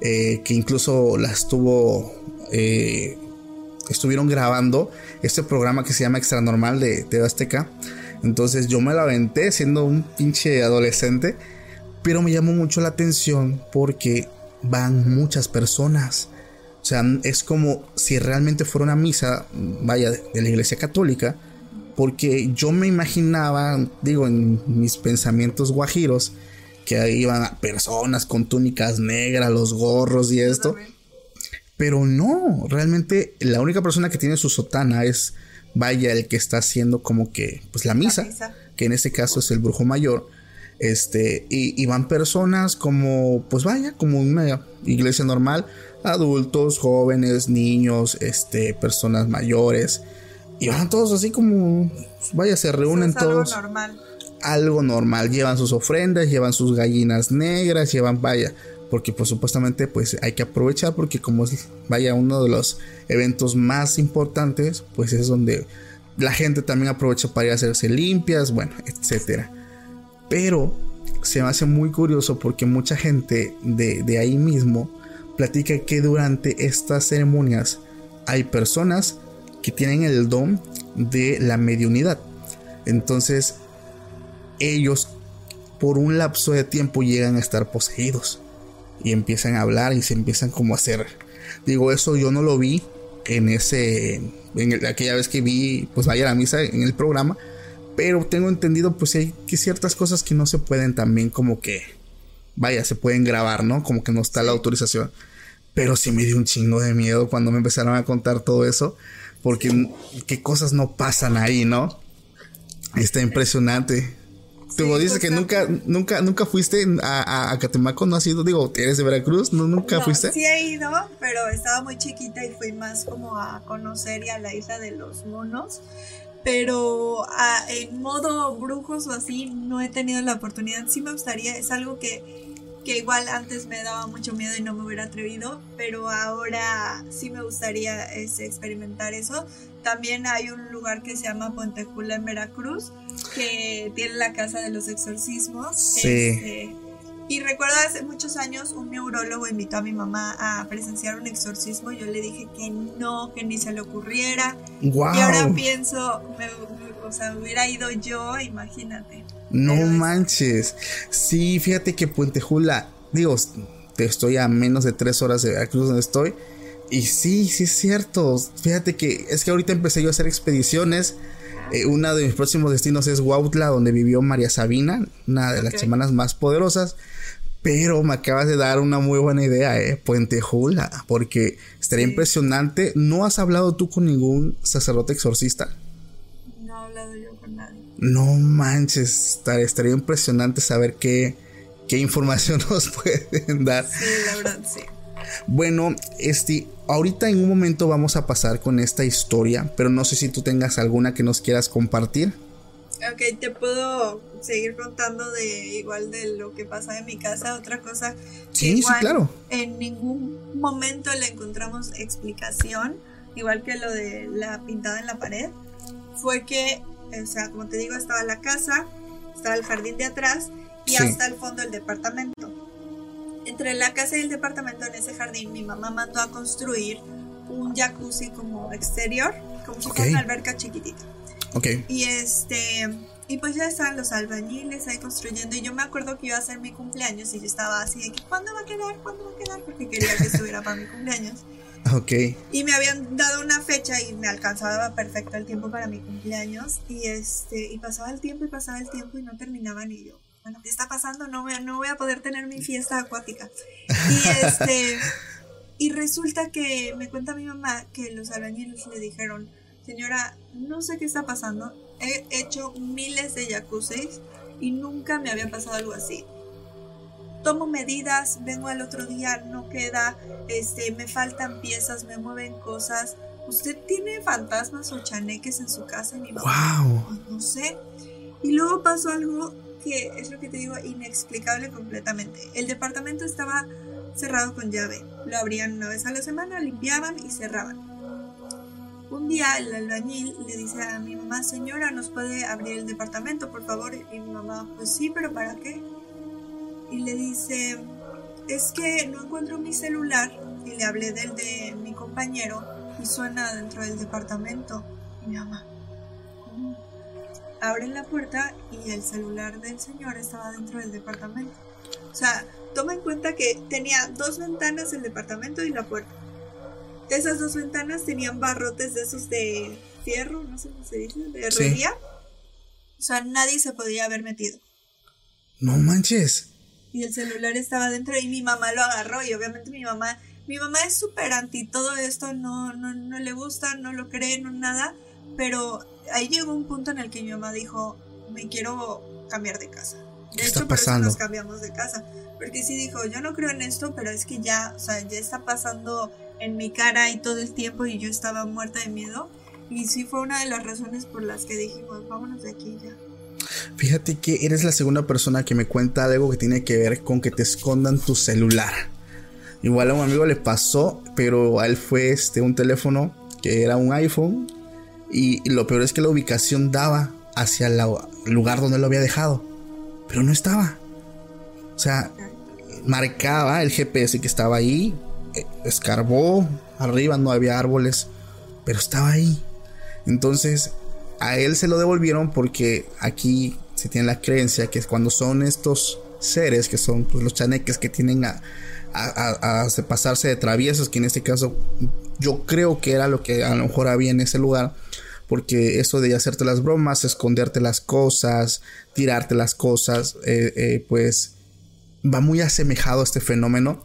eh, que incluso la estuvo eh, estuvieron grabando este programa que se llama Extra Normal de TV Azteca. Entonces yo me la aventé siendo un pinche adolescente, pero me llamó mucho la atención porque van muchas personas. O sea, es como si realmente fuera una misa, vaya, de la iglesia católica, porque yo me imaginaba, digo, en mis pensamientos guajiros, que ahí iban personas con túnicas negras, los gorros y esto. Pero no, realmente la única persona que tiene su sotana es, vaya, el que está haciendo como que, pues la misa, que en este caso es el brujo mayor. Este, y, y, van personas como, pues vaya, como una iglesia normal, adultos, jóvenes, niños, este, personas mayores, y van todos así como, vaya, se reúnen todos. Algo normal. Algo normal, llevan sus ofrendas, llevan sus gallinas negras, llevan, vaya, porque pues supuestamente pues hay que aprovechar porque como es, vaya, uno de los eventos más importantes, pues es donde la gente también aprovecha para ir a hacerse limpias, bueno, etcétera. Pero se me hace muy curioso porque mucha gente de, de ahí mismo platica que durante estas ceremonias hay personas que tienen el don de la mediunidad. Entonces, ellos por un lapso de tiempo llegan a estar poseídos y empiezan a hablar y se empiezan como a hacer. Digo, eso yo no lo vi en ese, en aquella vez que vi, pues vaya a la misa en el programa, pero tengo entendido pues hay que ciertas cosas que no se pueden también como que, vaya, se pueden grabar, ¿no? Como que no está la autorización. Pero sí me dio un chingo de miedo cuando me empezaron a contar todo eso, porque qué cosas no pasan ahí, ¿no? Está impresionante. Tú dices que nunca, nunca, nunca fuiste a, a, Catemaco, no has ido, digo, eres de Veracruz, ¿no? ¿Nunca fuiste? Sí he ido, pero estaba muy chiquita y fui más como a conocer y a la isla de los monos. Pero en modo brujos o así no he tenido la oportunidad. Sí me gustaría, es algo que, que igual antes me daba mucho miedo y no me hubiera atrevido, pero ahora sí me gustaría este, experimentar eso. También hay un lugar que se llama Puentejula en Veracruz, que tiene la casa de los exorcismos. Sí. Este, y recuerdo hace muchos años un neurólogo invitó a mi mamá a presenciar un exorcismo. Yo le dije que no, que ni se le ocurriera. Wow. Y ahora pienso, o sea, hubiera ido yo, imagínate. No manches. Sí, fíjate que Puentejula, digo, te estoy a menos de tres horas de Veracruz donde estoy. Y sí, sí es cierto. Fíjate que es que ahorita empecé yo a hacer expediciones. Eh, una de mis próximos destinos es Huautla, donde vivió María Sabina, una de las semanas más poderosas. Pero me acabas de dar una muy buena idea, ¿eh? Puentejula, porque estaría impresionante. ¿No has hablado tú con ningún sacerdote exorcista? No manches, estaría impresionante saber qué, qué información nos pueden dar. Sí, la verdad, sí. Bueno, este, ahorita en un momento vamos a pasar con esta historia, pero no sé si tú tengas alguna que nos quieras compartir. Ok, te puedo seguir contando de igual de lo que pasa en mi casa. Otra cosa. Sí, sí, claro. En ningún momento le encontramos explicación, igual que lo de la pintada en la pared. Fue que, o sea, como te digo, estaba la casa, estaba el jardín de atrás y hasta el fondo el departamento. Entre la casa y el departamento en ese jardín, mi mamá mandó a construir un jacuzzi como exterior, como si fuera una alberca chiquitita. Ok. Y este, y pues ya estaban los albañiles ahí construyendo. Y yo me acuerdo que iba a ser mi cumpleaños y yo estaba así de que, ¿cuándo va a quedar? ¿Cuándo va a quedar? Porque quería que estuviera para mi cumpleaños. Y me habían dado una fecha y me alcanzaba perfecto el tiempo para mi cumpleaños. Y este, y pasaba el tiempo y pasaba el tiempo y no terminaba ni yo. Bueno, ¿qué está pasando? No a, no voy a poder tener mi fiesta acuática. Y este, y resulta que me cuenta mi mamá que los albañiles le dijeron, señora, no sé qué está pasando. He hecho miles de jacuzzis y nunca me había pasado algo así. Tomo medidas, vengo al otro día, no queda, este, me faltan piezas, me mueven cosas. ¿Usted tiene fantasmas o chaneques en su casa? Y mi mamá, wow. no sé. Y luego pasó algo que es lo que te digo, inexplicable completamente. El departamento estaba cerrado con llave. Lo abrían una vez a la semana, limpiaban y cerraban. Un día el albañil le dice a mi mamá, señora, ¿nos puede abrir el departamento, por favor? Y mi mamá, pues sí, pero ¿para qué? Y le dice, es que no encuentro mi celular y le hablé del de mi compañero y suena dentro del departamento. Y mi mamá. Abren la puerta y el celular del señor estaba dentro del departamento. O sea, toma en cuenta que tenía dos ventanas el departamento y la puerta. De esas dos ventanas tenían barrotes de esos de fierro, no sé cómo se dice, de herrería. O sea, nadie se podía haber metido. No manches. Y el celular estaba dentro y mi mamá lo agarró y obviamente mi mamá, mi mamá es súper anti todo esto, no, no, no le gusta, no lo cree, no nada, pero ahí llegó un punto en el que mi mamá dijo, me quiero cambiar de casa. De hecho, por eso nos cambiamos de casa. Porque sí dijo, yo no creo en esto, pero es que ya, o sea, ya está pasando en mi cara y todo el tiempo y yo estaba muerta de miedo. Y sí fue una de las razones por las que dijimos, vámonos de aquí ya. Fíjate que eres la segunda persona que me cuenta algo que tiene que ver con que te escondan tu celular. Igual a un amigo le pasó, pero a él fue este un teléfono que era un iPhone y lo peor es que la ubicación daba hacia el lugar donde lo había dejado, pero no estaba. O sea, marcaba el GPS que estaba ahí, eh, escarbó, arriba no había árboles, pero estaba ahí. Entonces, a él se lo devolvieron porque aquí se tiene la creencia que cuando son estos seres, que son pues, los chaneques que tienen a, a, pasarse de traviesos, que en este caso yo creo que era lo que a lo mejor había en ese lugar, porque eso de hacerte las bromas, esconderte las cosas, tirarte las cosas, eh, eh, pues va muy asemejado a este fenómeno.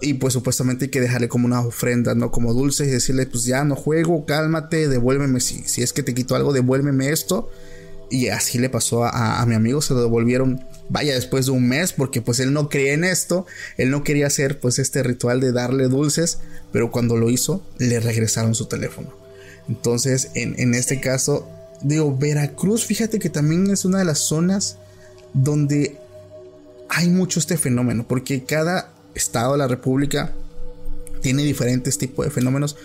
Y pues supuestamente hay que dejarle como una ofrenda, ¿no? Como dulce y decirle, pues ya no juego, cálmate, devuélveme. Si, si es que te quito algo, devuélveme esto. Y así le pasó a, a, mi amigo, se lo devolvieron, vaya, después de un mes, porque pues él no creía en esto, él no quería hacer pues este ritual de darle dulces, pero cuando lo hizo, le regresaron su teléfono. Entonces, en, en este caso, digo, Veracruz, fíjate que también es una de las zonas donde hay mucho este fenómeno, porque cada estado de la República tiene diferentes tipos de fenómenos,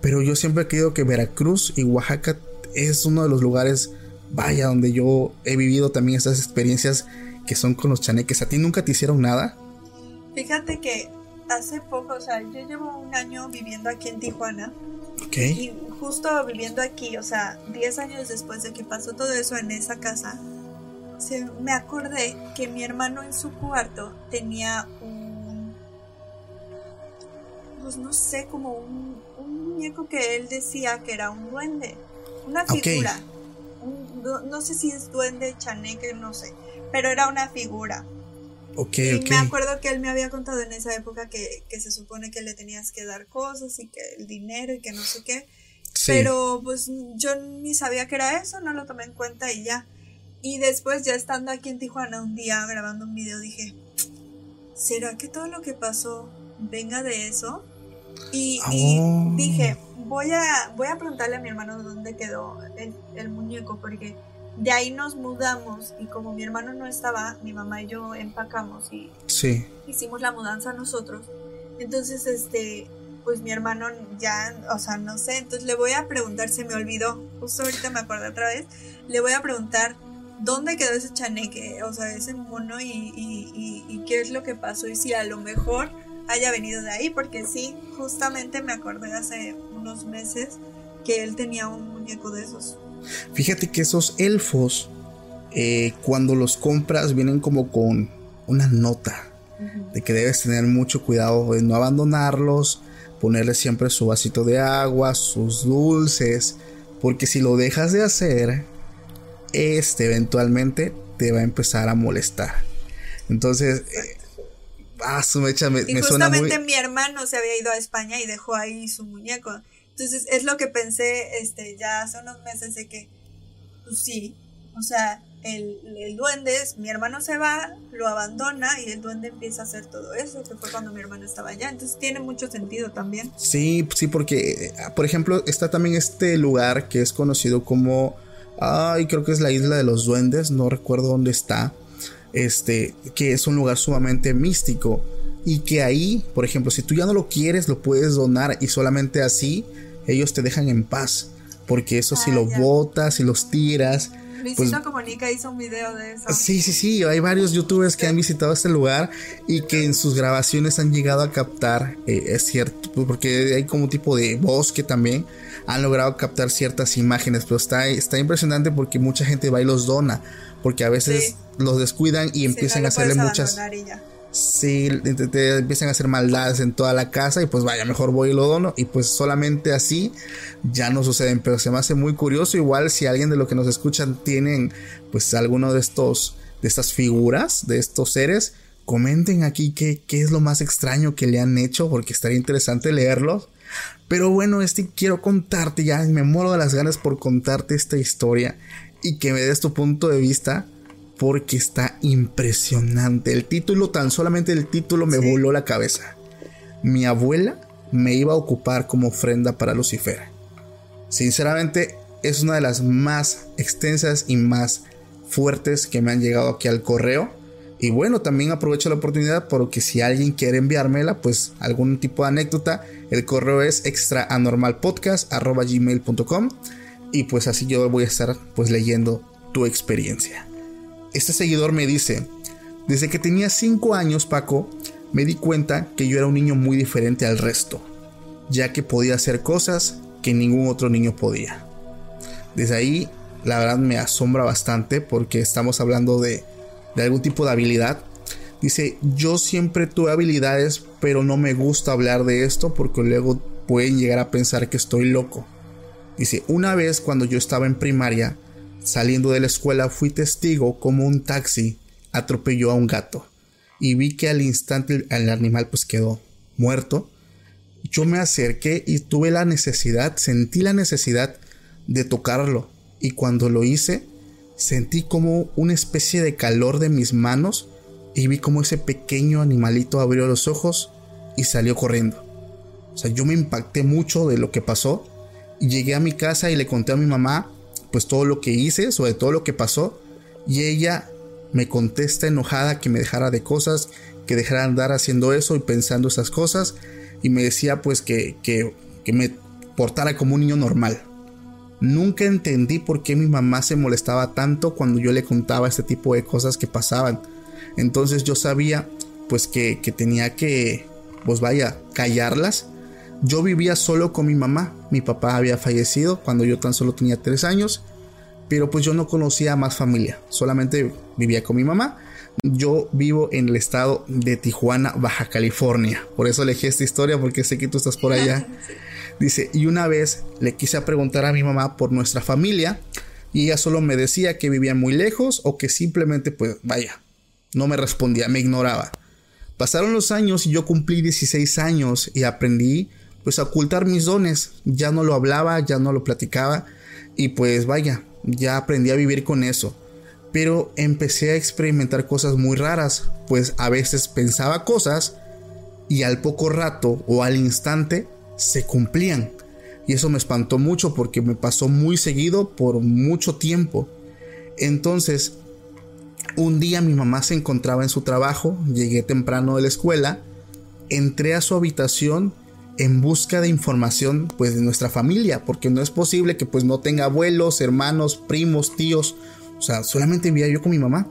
pero yo siempre he creído que Veracruz y Oaxaca es uno de los lugares, vaya, donde yo he vivido también estas experiencias que son con los chaneques. ¿A ti nunca te hicieron nada? Fíjate que hace poco, o sea, yo llevo un año viviendo aquí en Tijuana. Ok. Y justo viviendo aquí, o sea, 10 años después de que pasó todo eso en esa casa, se, me acordé que mi hermano en su cuarto tenía un, pues no sé, como un, muñeco que él decía que era un duende, una figura. no, sé si es duende, chaneque, no sé, pero era una figura. Okay, y me acuerdo que él me había contado en esa época que, que, se supone que le tenías que dar cosas y que el dinero y que no sé qué. Pero pues yo ni sabía que era eso, no lo tomé en cuenta y ya. Y después, ya estando aquí en Tijuana un día grabando un video, dije, ¿será que todo lo que pasó venga de eso? Y, oh. dije, voy a, voy a preguntarle a mi hermano dónde quedó el, muñeco, porque de ahí nos mudamos y como mi hermano no estaba, mi mamá y yo empacamos y sí. hicimos la mudanza nosotros. Entonces, este, pues mi hermano ya, o sea, no sé, entonces le voy a preguntar, se me olvidó, justo ahorita me acordé otra vez, le voy a preguntar dónde quedó ese chaneque, o sea, ese mono y, qué es lo que pasó y si a lo mejor haya venido de ahí, porque sí, justamente me acordé hace unos meses que él tenía un muñeco de esos. Fíjate que esos elfos, eh, cuando los compras, vienen como con una nota de que debes tener mucho cuidado de no abandonarlos, ponerles siempre su vasito de agua, sus dulces, porque si lo dejas de hacer, este eventualmente te va a empezar a molestar. Entonces, eh, ah, su mecha me, y justamente mi hermano se había ido a España y dejó ahí su muñeco. Entonces, es lo que pensé este, ya hace unos meses de que, pues sí, o sea, el, el, duende, mi hermano se va, lo abandona y el duende empieza a hacer todo eso, que fue cuando mi hermano estaba allá. Entonces tiene mucho sentido también. Sí, sí, porque, por ejemplo, está también este lugar que es conocido como Ay, creo que es la isla de los duendes, no recuerdo dónde está. Este, que es un lugar sumamente místico. Y que ahí, por ejemplo, si tú ya no lo quieres, lo puedes donar y solamente así ellos te dejan en paz. Porque eso si ah, lo botas, si los tiras, Luisito pues, Comunica hizo un video de eso. Sí, sí, sí. Hay varios youtubers que han visitado este lugar y que en sus grabaciones han llegado a captar, eh, es cierto, porque hay como un tipo de bosque también. Han logrado captar ciertas imágenes, pero está, está impresionante porque mucha gente va y los dona, porque a veces los descuidan y empiezan a hacerle muchas. Sí, te, empiezan a hacer maldades en toda la casa y pues vaya, mejor voy y lo dono y pues solamente así ya no suceden, pero se me hace muy curioso igual si alguien de lo que nos escuchan tienen pues alguno de estos, de estas figuras, de estos seres, comenten aquí qué, qué es lo más extraño que le han hecho porque estaría interesante leerlos. Pero bueno, este quiero contarte ya, me muero de las ganas por contarte esta historia y que me des tu punto de vista porque está impresionante. El título, tan solamente el título me voló la cabeza. Mi abuela me iba a ocupar como ofrenda para Lucifer. Sinceramente, es una de las más extensas y más fuertes que me han llegado aquí al correo. Y bueno, también aprovecho la oportunidad porque si alguien quiere enviármela, pues algún tipo de anécdota, el correo es extraanormalpodcast.gmail.com y pues así yo voy a estar pues leyendo tu experiencia. Este seguidor me dice, desde que tenía 5 años Paco, me di cuenta que yo era un niño muy diferente al resto, ya que podía hacer cosas que ningún otro niño podía. Desde ahí, la verdad me asombra bastante porque estamos hablando de, de algún tipo de habilidad. Dice, yo siempre tuve habilidades, pero no me gusta hablar de esto porque luego pueden llegar a pensar que estoy loco. Dice, una vez cuando yo estaba en primaria, saliendo de la escuela, fui testigo como un taxi atropelló a un gato y vi que al instante el animal pues quedó muerto. Yo me acerqué y tuve la necesidad, sentí la necesidad de tocarlo y cuando lo hice sentí como una especie de calor de mis manos y vi como ese pequeño animalito abrió los ojos y salió corriendo. O sea, yo me impacté mucho de lo que pasó llegué a mi casa y le conté a mi mamá pues todo lo que hice, sobre todo lo que pasó y ella me contesta enojada que me dejara de cosas, que dejara de andar haciendo eso y pensando esas cosas y me decía pues que, que, que me portara como un niño normal. Nunca entendí por qué mi mamá se molestaba tanto cuando yo le contaba este tipo de cosas que pasaban. Entonces yo sabía pues que, que tenía que, pues vaya, callarlas. Yo vivía solo con mi mamá. Mi papá había fallecido cuando yo tan solo tenía tres años. Pero pues yo no conocía más familia. Solamente vivía con mi mamá. Yo vivo en el estado de Tijuana, Baja California. Por eso elegí esta historia porque sé que tú estás por allá. Dice, y una vez le quise preguntar a mi mamá por nuestra familia y ella solo me decía que vivía muy lejos o que simplemente, pues, vaya, no me respondía, me ignoraba. Pasaron los años y yo cumplí 16 años y aprendí, pues, ocultar mis dones. Ya no lo hablaba, ya no lo platicaba y pues, vaya, ya aprendí a vivir con eso. Pero empecé a experimentar cosas muy raras, pues a veces pensaba cosas y al poco rato o al instante se cumplían. Y eso me espantó mucho porque me pasó muy seguido por mucho tiempo. Entonces, un día mi mamá se encontraba en su trabajo, llegué temprano de la escuela, entré a su habitación en busca de información pues de nuestra familia, porque no es posible que pues no tenga abuelos, hermanos, primos, tíos, o sea, solamente vivía yo con mi mamá.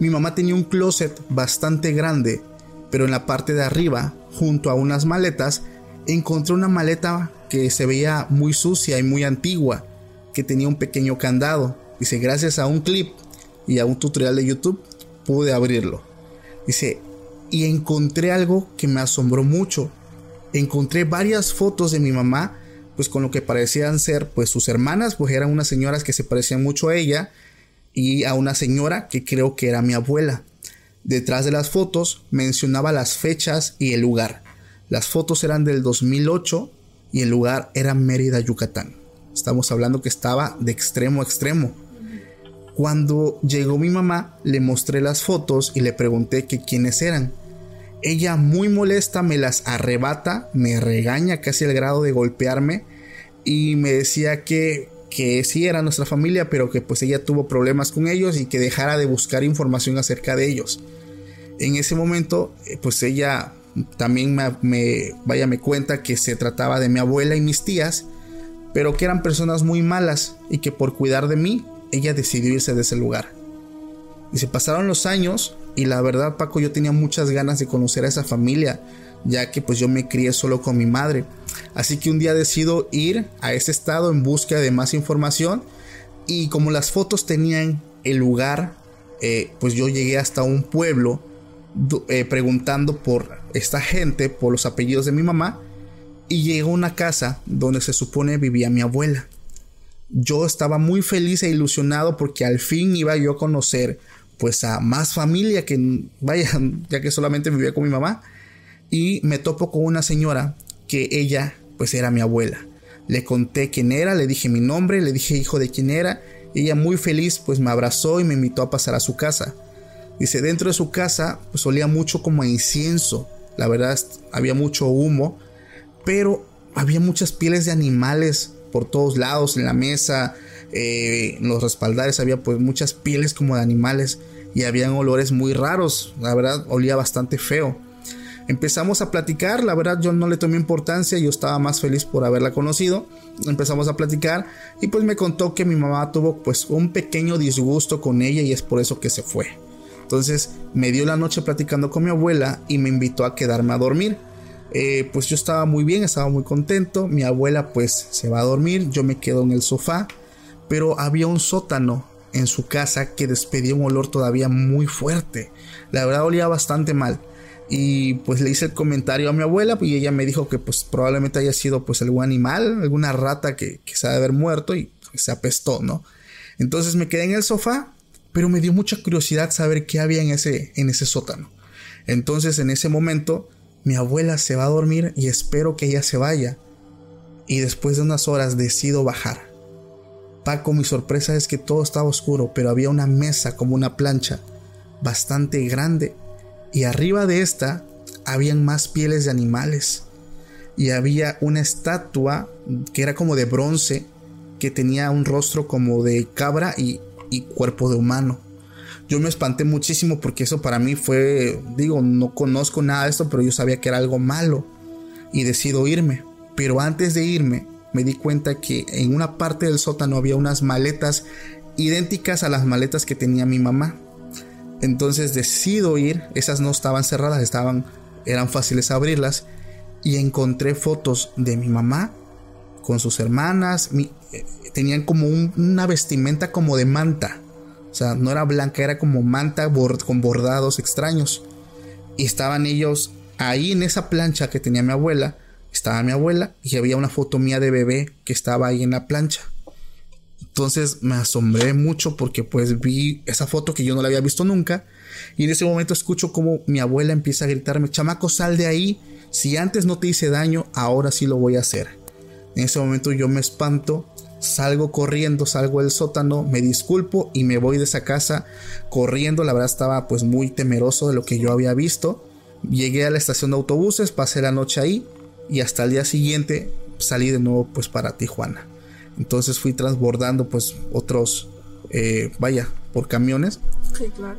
Mi mamá tenía un closet bastante grande, pero en la parte de arriba, junto a unas maletas, encontré una maleta que se veía muy sucia y muy antigua, que tenía un pequeño candado. Dice, gracias a un clip y a un tutorial de YouTube pude abrirlo. Dice, y encontré algo que me asombró mucho. Encontré varias fotos de mi mamá, pues con lo que parecían ser pues sus hermanas, pues eran unas señoras que se parecían mucho a ella y a una señora que creo que era mi abuela. Detrás de las fotos mencionaba las fechas y el lugar. Las fotos eran del 2008 y el lugar era Mérida, Yucatán. Estamos hablando que estaba de extremo a extremo. Cuando llegó mi mamá, le mostré las fotos y le pregunté que quiénes eran. Ella muy molesta me las arrebata, me regaña casi al grado de golpearme y me decía que, que sí era nuestra familia, pero que pues ella tuvo problemas con ellos y que dejara de buscar información acerca de ellos. En ese momento, eh, pues ella también me, vaya me cuenta que se trataba de mi abuela y mis tías, pero que eran personas muy malas y que por cuidar de mí, ella decidió irse de ese lugar. Y se pasaron los años y la verdad Paco yo tenía muchas ganas de conocer a esa familia, ya que pues yo me crié solo con mi madre. Así que un día decido ir a ese estado en busca de más información y como las fotos tenían el lugar, eh, pues yo llegué hasta un pueblo eh, preguntando por esta gente, por los apellidos de mi mamá, y llegó a una casa donde se supone vivía mi abuela. Yo estaba muy feliz e ilusionado porque al fin iba yo a conocer pues a más familia que vaya, ya que solamente vivía con mi mamá y me topo con una señora que ella pues era mi abuela. Le conté quién era, le dije mi nombre, le dije hijo de quién era ella muy feliz pues me abrazó y me invitó a pasar a su casa. Dice, dentro de su casa pues olía mucho como a incienso, la verdad había mucho humo, pero había muchas pieles de animales por todos lados, en la mesa, eh, en los respaldares había pues muchas pieles como de animales y habían olores muy raros, la verdad olía bastante feo. Empezamos a platicar, la verdad yo no le tomé importancia, yo estaba más feliz por haberla conocido. Empezamos a platicar y pues me contó que mi mamá tuvo pues un pequeño disgusto con ella y es por eso que se fue. Entonces me dio la noche platicando con mi abuela y me invitó a quedarme a dormir. Eh, pues yo estaba muy bien, estaba muy contento. Mi abuela pues se va a dormir, yo me quedo en el sofá, pero había un sótano en su casa que despedía un olor todavía muy fuerte. La verdad olía bastante mal. Y pues le hice el comentario a mi abuela y ella me dijo que pues probablemente haya sido pues algún animal, alguna rata que, se ha de haber muerto y se apestó, ¿no? Entonces me quedé en el sofá, pero me dio mucha curiosidad saber qué había en ese, en ese sótano. Entonces en ese momento mi abuela se va a dormir y espero que ella se vaya. Y después de unas horas decido bajar. Paco, mi sorpresa es que todo estaba oscuro, pero había una mesa como una plancha, bastante grande, y arriba de esta habían más pieles de animales. Y había una estatua que era como de bronce, que tenía un rostro como de cabra y, y cuerpo de humano. Yo me espanté muchísimo porque eso para mí fue, digo, no conozco nada de esto, pero yo sabía que era algo malo y decido irme. Pero antes de irme, me di cuenta que en una parte del sótano había unas maletas idénticas a las maletas que tenía mi mamá. Entonces decido ir, esas no estaban cerradas, estaban eran fáciles abrirlas y encontré fotos de mi mamá con sus hermanas, eh, tenían como una vestimenta como de manta. O sea, no era blanca, era como manta con bordados extraños. Y estaban ellos ahí en esa plancha que tenía mi abuela estaba mi abuela y había una foto mía de bebé que estaba ahí en la plancha. Entonces me asombré mucho porque pues vi esa foto que yo no la había visto nunca y en ese momento escucho como mi abuela empieza a gritarme, chamaco, sal de ahí, si antes no te hice daño, ahora sí lo voy a hacer. En ese momento yo me espanto, salgo corriendo, salgo del sótano, me disculpo y me voy de esa casa corriendo, la verdad estaba pues muy temeroso de lo que yo había visto. Llegué a la estación de autobuses, pasé la noche ahí y hasta el día siguiente salí de nuevo pues para Tijuana. Entonces fui transbordando pues otros, eh, vaya, por camiones. Sí, claro.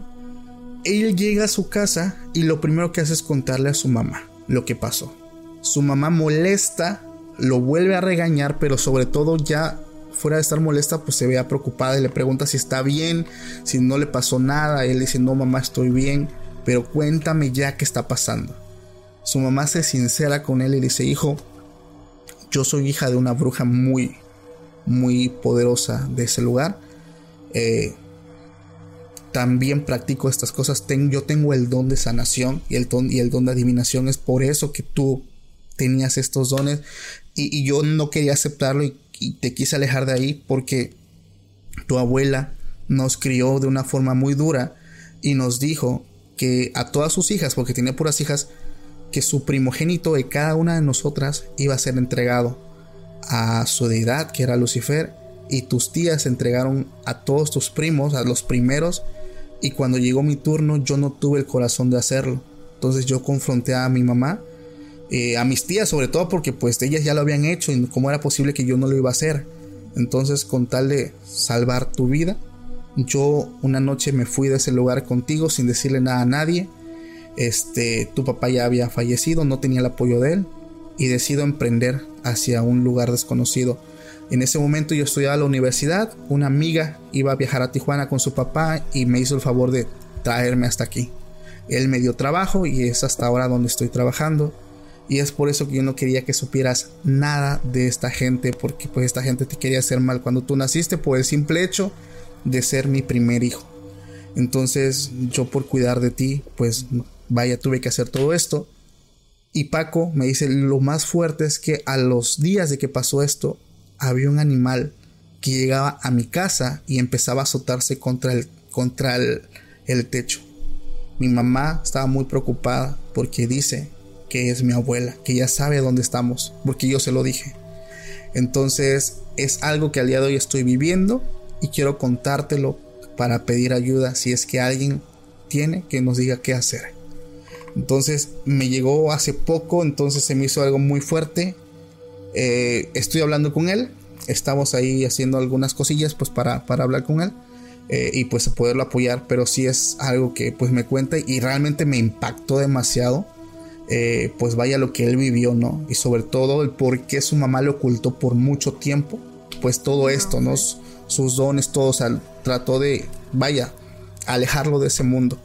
Él llega a su casa y lo primero que hace es contarle a su mamá lo que pasó. Su mamá molesta, lo vuelve a regañar, pero sobre todo ya fuera de estar molesta, pues se vea preocupada y le pregunta si está bien, si no le pasó nada. Él dice, no mamá, estoy bien, pero cuéntame ya qué está pasando. Su mamá se sincera con él y dice, hijo, yo soy hija de una bruja muy, muy poderosa de ese lugar. Eh, también practico estas cosas. yo tengo el don de sanación y el don, y el don de adivinación. Es por eso que tú tenías estos dones. Y, yo no quería aceptarlo y, y, te quise alejar de ahí porque tu abuela nos crió de una forma muy dura y nos dijo que a todas sus hijas, porque tenía puras hijas, que su primogénito de cada una de nosotras iba a ser entregado a su deidad, que era Lucifer, y tus tías entregaron a todos tus primos, a los primeros, y cuando llegó mi turno yo no tuve el corazón de hacerlo. Entonces yo confronté a mi mamá, eh, a mis tías sobre todo porque pues ellas ya lo habían hecho y cómo era posible que yo no lo iba a hacer. Entonces con tal de salvar tu vida, yo una noche me fui de ese lugar contigo sin decirle nada a nadie este, tu papá ya había fallecido, no tenía el apoyo de él y decido emprender hacia un lugar desconocido. En ese momento yo estudiaba en la universidad, una amiga iba a viajar a Tijuana con su papá y me hizo el favor de traerme hasta aquí. Él me dio trabajo y es hasta ahora donde estoy trabajando. Y es por eso que yo no quería que supieras nada de esta gente, porque pues esta gente te quería hacer mal cuando tú naciste por el simple hecho de ser mi primer hijo. Entonces yo por cuidar de ti, pues vaya, tuve que hacer todo esto. Y Paco me dice, lo más fuerte es que a los días de que pasó esto, había un animal que llegaba a mi casa y empezaba a azotarse contra el, contra el, el techo. Mi mamá estaba muy preocupada porque dice que es mi abuela, que ya sabe dónde estamos, porque yo se lo dije. Entonces es algo que al día de hoy estoy viviendo y quiero contártelo para pedir ayuda si es que alguien tiene que nos diga qué hacer. Entonces me llegó hace poco, entonces se me hizo algo muy fuerte. Eh, estoy hablando con él, estamos ahí haciendo algunas cosillas pues para, para hablar con él eh, y pues poderlo apoyar, pero sí es algo que pues me cuenta y realmente me impactó demasiado. Eh, pues vaya lo que él vivió, ¿no? Y sobre todo el por qué su mamá lo ocultó por mucho tiempo, pues todo esto, ¿no? Sus dones, todo, o sea, trató de, vaya, alejarlo de ese mundo.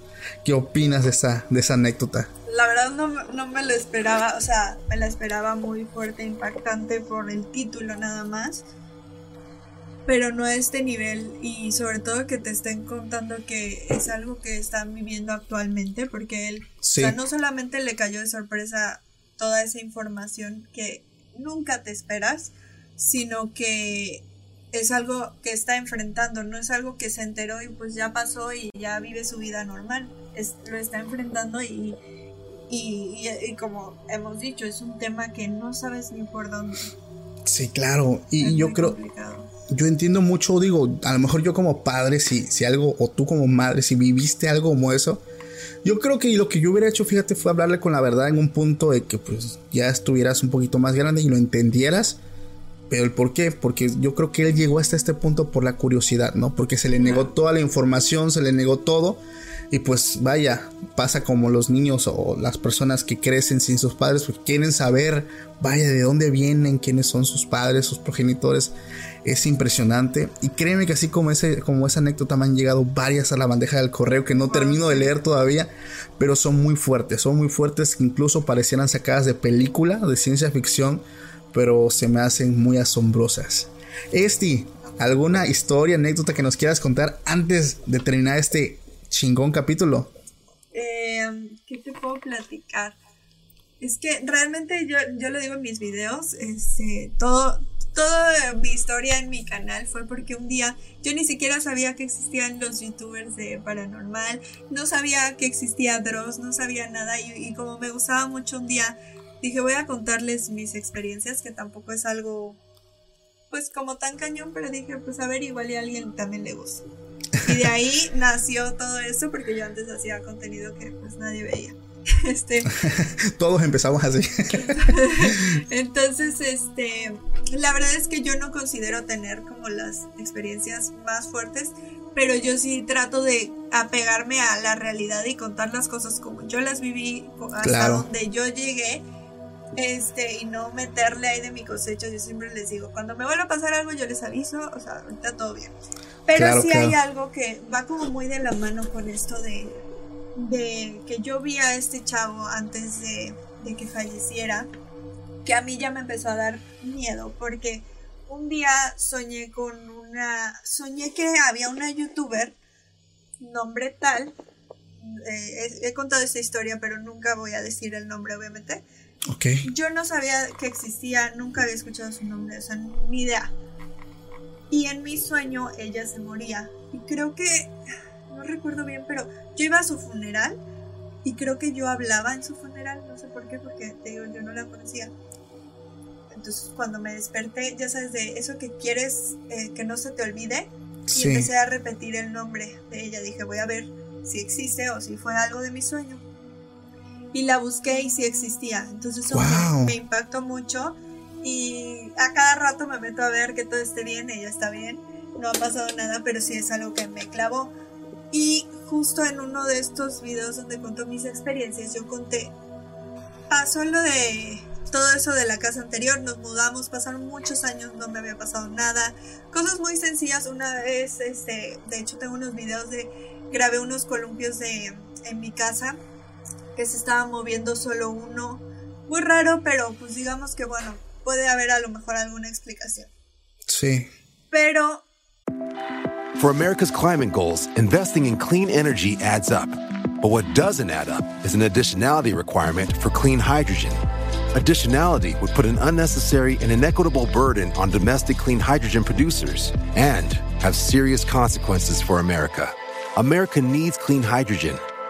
¿Qué opinas de esa, de esa anécdota? La verdad no, no me lo esperaba, o sea, me la esperaba muy fuerte, impactante por el título nada más pero no a este nivel y sobre todo que te estén contando que es algo que están viviendo actualmente porque él o sea, no solamente le cayó de sorpresa toda esa información que nunca te esperas, sino que es algo que está enfrentando, no es algo que se enteró y pues ya pasó y ya vive su vida normal, es, lo está enfrentando y, y, y, como hemos dicho, es un tema que no sabes ni por dónde. Sí, claro, y yo creo yo entiendo mucho, digo, a lo mejor yo como padre, si, si algo, o tú como madre, si viviste algo como eso, yo creo que lo que yo hubiera hecho, fíjate, fue hablarle con la verdad en un punto de que pues ya estuvieras un poquito más grande y lo entendieras. Pero el por qué, porque yo creo que él llegó hasta este punto por la curiosidad, ¿no? Porque se le negó toda la información, se le negó todo. Y pues vaya, pasa como los niños o las personas que crecen sin sus padres, pues quieren saber, vaya, de dónde vienen, quiénes son sus padres, sus progenitores es impresionante. Y créeme que así como, ese, como esa anécdota me han llegado varias a la bandeja del correo que no termino de leer todavía, pero son muy fuertes, son muy fuertes incluso parecieran sacadas de película, de ciencia ficción, pero se me hacen muy asombrosas. Esti, ¿alguna historia, anécdota que nos quieras contar antes de terminar este chingón capítulo? Eh, ¿Qué te puedo platicar? Es que realmente yo, yo lo digo en mis videos, este, todo, toda mi historia en mi canal fue porque un día yo ni siquiera sabía que existían los youtubers de paranormal, no sabía que existía Dross, no sabía nada y, como me gustaba mucho un día dije voy a contarles mis experiencias que tampoco es algo pues como tan cañón, pero dije pues a ver igual y a alguien también le gusta. Y de ahí nació todo eso porque yo antes hacía contenido que pues nadie veía. Este, Todos empezamos así. Entonces, este, la verdad es que yo no considero tener como las experiencias más fuertes, pero yo sí trato de apegarme a la realidad y contar las cosas como yo las viví, hasta donde yo llegué. Este, y no meterle ahí de mi cosecha, yo siempre les digo, cuando me vuelva a pasar algo, yo les aviso, o sea, ahorita todo bien. Pero sí hay algo que va como muy de la mano con esto de, de que yo vi a este chavo antes de, que falleciera, que a mí ya me empezó a dar miedo, porque un día soñé con una, soñé que había una youtuber, nombre tal, eh, he, contado esta historia, pero nunca voy a decir el nombre, obviamente. Okay. Yo no sabía que existía, nunca había escuchado su nombre, o sea, ni idea. Y en mi sueño ella se moría. Y creo que no recuerdo bien, pero yo iba a su funeral y creo que yo hablaba en su funeral, no sé por qué, porque te digo, yo no la conocía. Entonces cuando me desperté, ya sabes, de eso que quieres eh, que no se te olvide, y empecé a repetir el nombre de ella. Dije, voy a ver si existe o si fue algo de mi sueño. Y la busqué y sí existía. Entonces eso me, me, impactó mucho. Y a cada rato me meto a ver que todo esté bien, ella está bien. No ha pasado nada, pero sí es algo que me clavó. Y justo en uno de estos videos donde cuento mis experiencias, yo conté, pasó lo de todo eso de la casa anterior, nos mudamos, pasaron muchos años, no me había pasado nada, cosas muy sencillas, una vez, este, de hecho tengo unos videos de, grabé unos columpios de, en mi casa, que se estaba moviendo solo uno, muy raro, pero pues digamos que bueno, puede haber a lo mejor alguna explicación. Sí. Pero For America's climate goals, investing in clean energy adds up. But what doesn't add up is an additionality requirement for clean hydrogen. Additionality would put an unnecessary and inequitable burden on domestic clean hydrogen producers and have serious consequences for America. America needs clean hydrogen,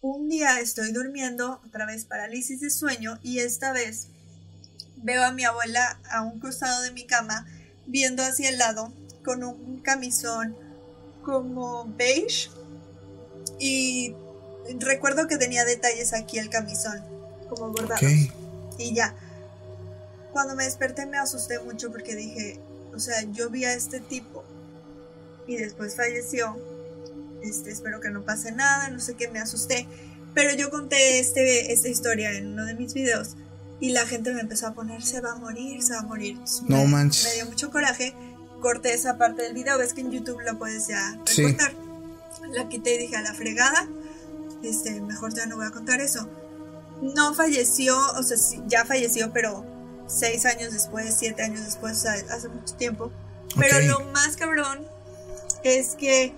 Un día estoy durmiendo, otra vez parálisis de sueño, y esta vez veo a mi abuela a un costado de mi cama, viendo hacia el lado, con un camisón como beige, y recuerdo que tenía detalles aquí el camisón, como bordados. Ok. Y ya. Cuando me desperté me asusté mucho porque dije, o sea, yo vi a este tipo y después falleció. Este, espero que no pase nada, no sé qué, me asusté. Pero yo conté este, esta historia en uno de mis videos y la gente me empezó a poner, se va a morir, se va a morir. Entonces, No me, manches. Me dio mucho coraje. Corté esa parte del video, ves que en YouTube lo puedes ya Sí. recortar. La quité y dije a la fregada, este, mejor ya no voy a contar eso. No falleció, o sea, sí, ya falleció, pero seis años después, siete años después, o sea, hace mucho tiempo. Pero Ok. lo más cabrón es que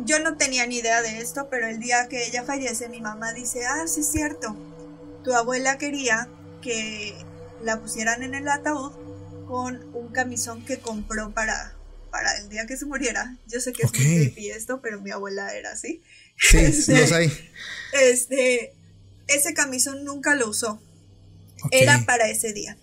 yo no tenía ni idea de esto, pero el día que ella fallece, mi mamá dice, ah, sí es cierto, tu abuela quería que la pusieran en el ataúd con un camisón que compró para, para el día que se muriera. Yo sé que Ok. es muy creepy esto, pero mi abuela era así. Sí, Este, los hay. Este, ese camisón nunca lo usó. Era para ese día.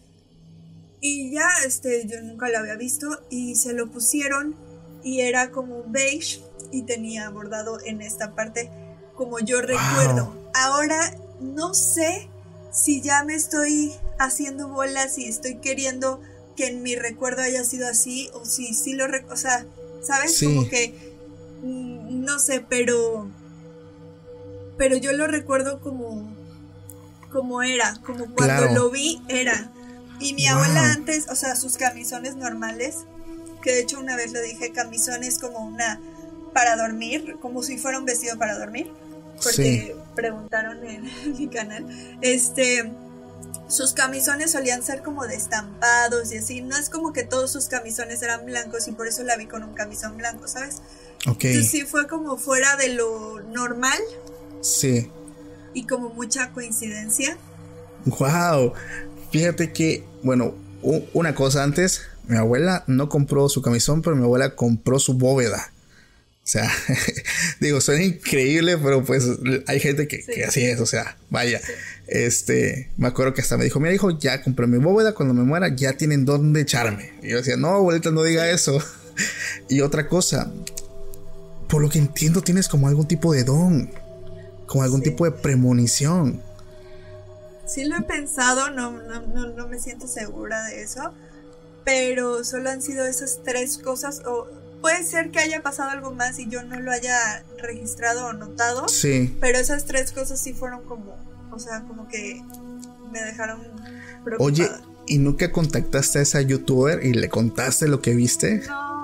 Y ya, este, yo nunca lo había visto y se lo pusieron y era como beige y tenía bordado en esta parte como yo recuerdo. Ahora no sé si ya me estoy haciendo bolas y estoy queriendo que en mi recuerdo haya sido así o si sí lo recuerdo, o sea, ¿sabes? Sí. Como que mm, no sé, pero pero yo lo recuerdo como como era, como cuando Claro. lo vi era. Y mi Wow. abuela antes, o sea, sus camisones normales, que de hecho una vez le dije camisones como una para dormir, como si fuera un vestido para dormir, porque preguntaron en mi canal, este, sus camisones solían ser como de estampados y así, no es como que todos sus camisones eran blancos y por eso la vi con un camisón blanco, ¿sabes? Ok. Entonces sí fue como fuera de lo normal Sí. y como mucha coincidencia. Wow. Fíjate que, bueno, una cosa antes, mi abuela no compró su camisón, pero mi abuela compró su bóveda. O sea, digo, suena increíble, pero pues hay gente que, Sí. que así es, o sea, vaya. Este, me acuerdo que hasta me dijo, mira hijo, ya compré mi bóveda, cuando me muera ya tienen dónde echarme. Y yo decía, no, abuelita, no diga eso. y otra cosa, por lo que entiendo tienes como algún tipo de don, como algún tipo de premonición. Sí lo he pensado, no, no, no, no me siento segura de eso, pero solo han sido esas tres cosas o puede ser que haya pasado algo más y yo no lo haya registrado o notado, Sí. pero esas tres cosas sí fueron como, o sea, como que me dejaron preocupada. Oye, ¿y nunca contactaste a esa youtuber y le contaste lo que viste? No,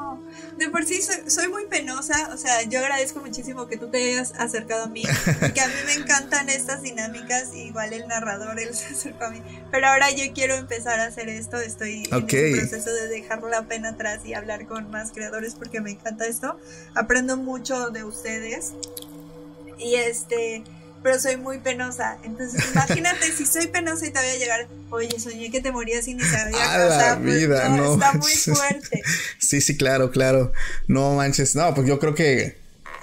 de por sí soy, soy muy penosa, o sea, yo agradezco muchísimo que tú te hayas acercado a mí, y que a mí me encantan estas dinámicas, igual el narrador, él se acercó a mí, pero ahora yo quiero empezar a hacer esto, estoy en el proceso de dejar la pena atrás y hablar con más creadores porque me encanta esto, aprendo mucho de ustedes, y este... Pero soy muy penosa. Entonces, imagínate si soy penosa y te voy a llegar. Oye, soñé que te morías y ni sabía. A la pues, vida, no Está muy fuerte. Sí, sí, claro, claro. No manches. No, pues yo creo que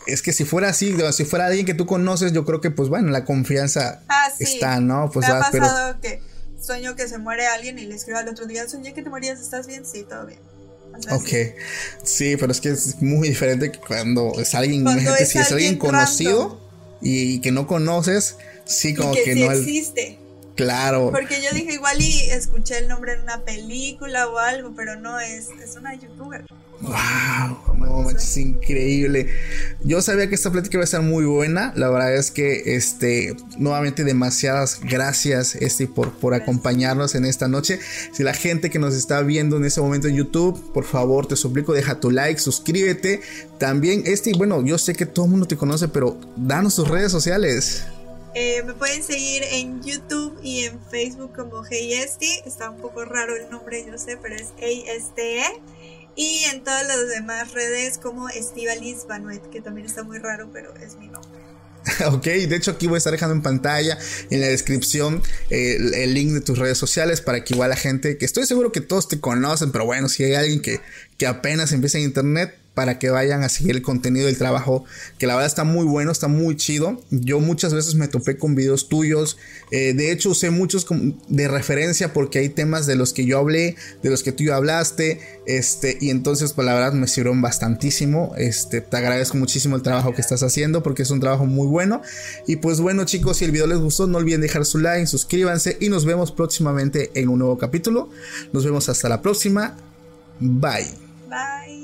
es que si fuera así, si fuera alguien que tú conoces, yo creo que pues bueno, la confianza Ah, sí. está, ¿no? Pues Me ha pero pasado que sueño que se muere alguien y le escribo al otro día, soñé que te morías, ¿estás bien? Sí, todo bien. Sea, Ok. sí. Sí, pero es que es muy diferente cuando es alguien, Cuando es si es alguien alguien conocido y que no conoces, sí Y como que, que sí no existe. Claro. Porque yo dije igual y escuché el nombre en una película o algo, pero no es, es una youtuber. Wow, no manches, increíble. Yo sabía que esta plática iba a ser muy buena. La verdad es que, este, nuevamente, demasiadas gracias, este, por, por acompañarnos en esta noche. Si la gente que nos está viendo en ese momento en YouTube, por favor, te suplico, deja tu like, suscríbete. También, este, bueno, yo sé que todo el mundo te conoce, pero danos tus redes sociales. Eh, me pueden seguir en YouTube y en Facebook como Heyesti. Está un poco raro el nombre, yo sé, pero es Heyeste. Y en todas las demás redes como Estivalis Banuet, que también está muy raro, pero es mi nombre. Ok, de hecho aquí voy a estar dejando en pantalla, en la descripción, el, el, link de tus redes sociales para que igual la gente, que estoy seguro que todos te conocen, pero bueno, si hay alguien que, que apenas empieza en internet, para que vayan a seguir el contenido del trabajo, que la verdad está muy bueno, está muy chido. Yo muchas veces me topé con videos tuyos, eh, de hecho usé muchos de referencia porque hay temas de los que yo hablé, de los que tú hablaste, este, y entonces pues la verdad me sirvieron bastantísimo, este, te agradezco muchísimo el trabajo que estás haciendo porque es un trabajo muy bueno. Y pues bueno chicos, si el video les gustó, no olviden dejar su like, suscríbanse y nos vemos próximamente en un nuevo capítulo. Nos vemos hasta la próxima. Bye. Bye.